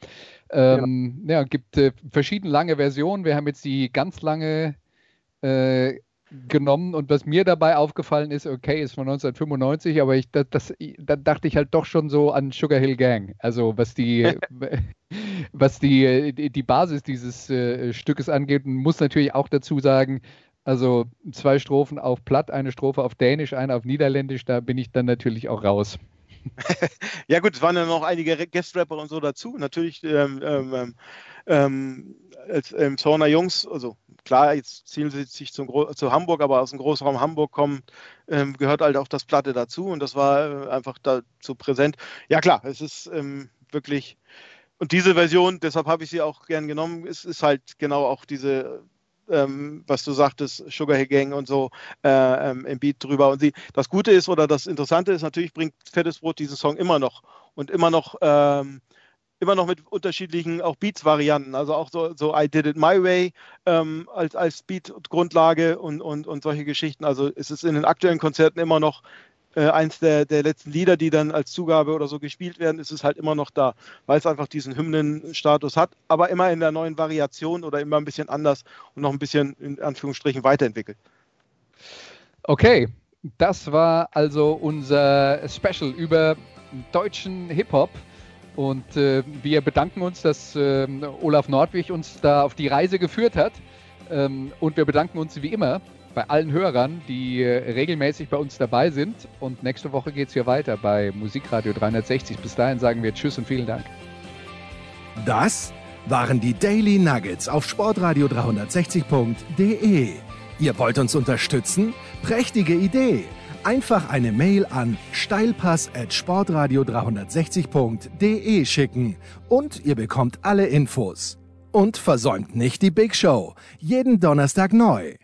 Ähm, ja. ja, gibt äh, verschiedene lange Versionen. Wir haben jetzt die ganz lange äh, genommen und was mir dabei aufgefallen ist, okay, ist von 1995, aber ich, das, das, da dachte ich halt doch schon so an Sugar Hill Gang. Also was die, was die, die Basis dieses äh, Stückes angeht, muss natürlich auch dazu sagen, also zwei Strophen auf Platt, eine Strophe auf Dänisch, eine auf Niederländisch, da bin ich dann natürlich auch raus. ja gut, es waren ja noch einige Guest-Rapper und so dazu. Natürlich ähm, ähm, ähm, als ähm, Zorner Jungs, also klar, jetzt zielen sie sich zum zu Hamburg, aber aus dem Großraum Hamburg kommen, ähm, gehört halt auch das Platte dazu und das war äh, einfach dazu präsent. Ja klar, es ist ähm, wirklich, und diese Version, deshalb habe ich sie auch gern genommen, ist, ist halt genau auch diese ähm, was du sagtest, Sugar Hill Gang und so äh, ähm, im Beat drüber. Und sie, das Gute ist oder das Interessante ist, natürlich bringt Fettes Brot diesen Song immer noch und immer noch ähm, immer noch mit unterschiedlichen auch Beats-Varianten, also auch so, so I Did It My Way ähm, als, als Beat-Grundlage und, und, und solche Geschichten. Also es ist in den aktuellen Konzerten immer noch äh, eins der, der letzten Lieder, die dann als Zugabe oder so gespielt werden, ist es halt immer noch da, weil es einfach diesen Hymnenstatus hat, aber immer in der neuen Variation oder immer ein bisschen anders und noch ein bisschen in Anführungsstrichen weiterentwickelt. Okay, das war also unser Special über deutschen Hip-Hop. Und äh, wir bedanken uns, dass äh, Olaf Nordwig uns da auf die Reise geführt hat. Ähm, und wir bedanken uns wie immer bei allen Hörern, die äh, regelmäßig bei uns dabei sind. Und nächste Woche geht es hier weiter bei Musikradio 360. Bis dahin sagen wir Tschüss und vielen Dank. Das waren die Daily Nuggets auf sportradio 360.de. Ihr wollt uns unterstützen? Prächtige Idee! Einfach eine Mail an steilpass at sportradio 360.de schicken und ihr bekommt alle Infos. Und versäumt nicht die Big Show. Jeden Donnerstag neu.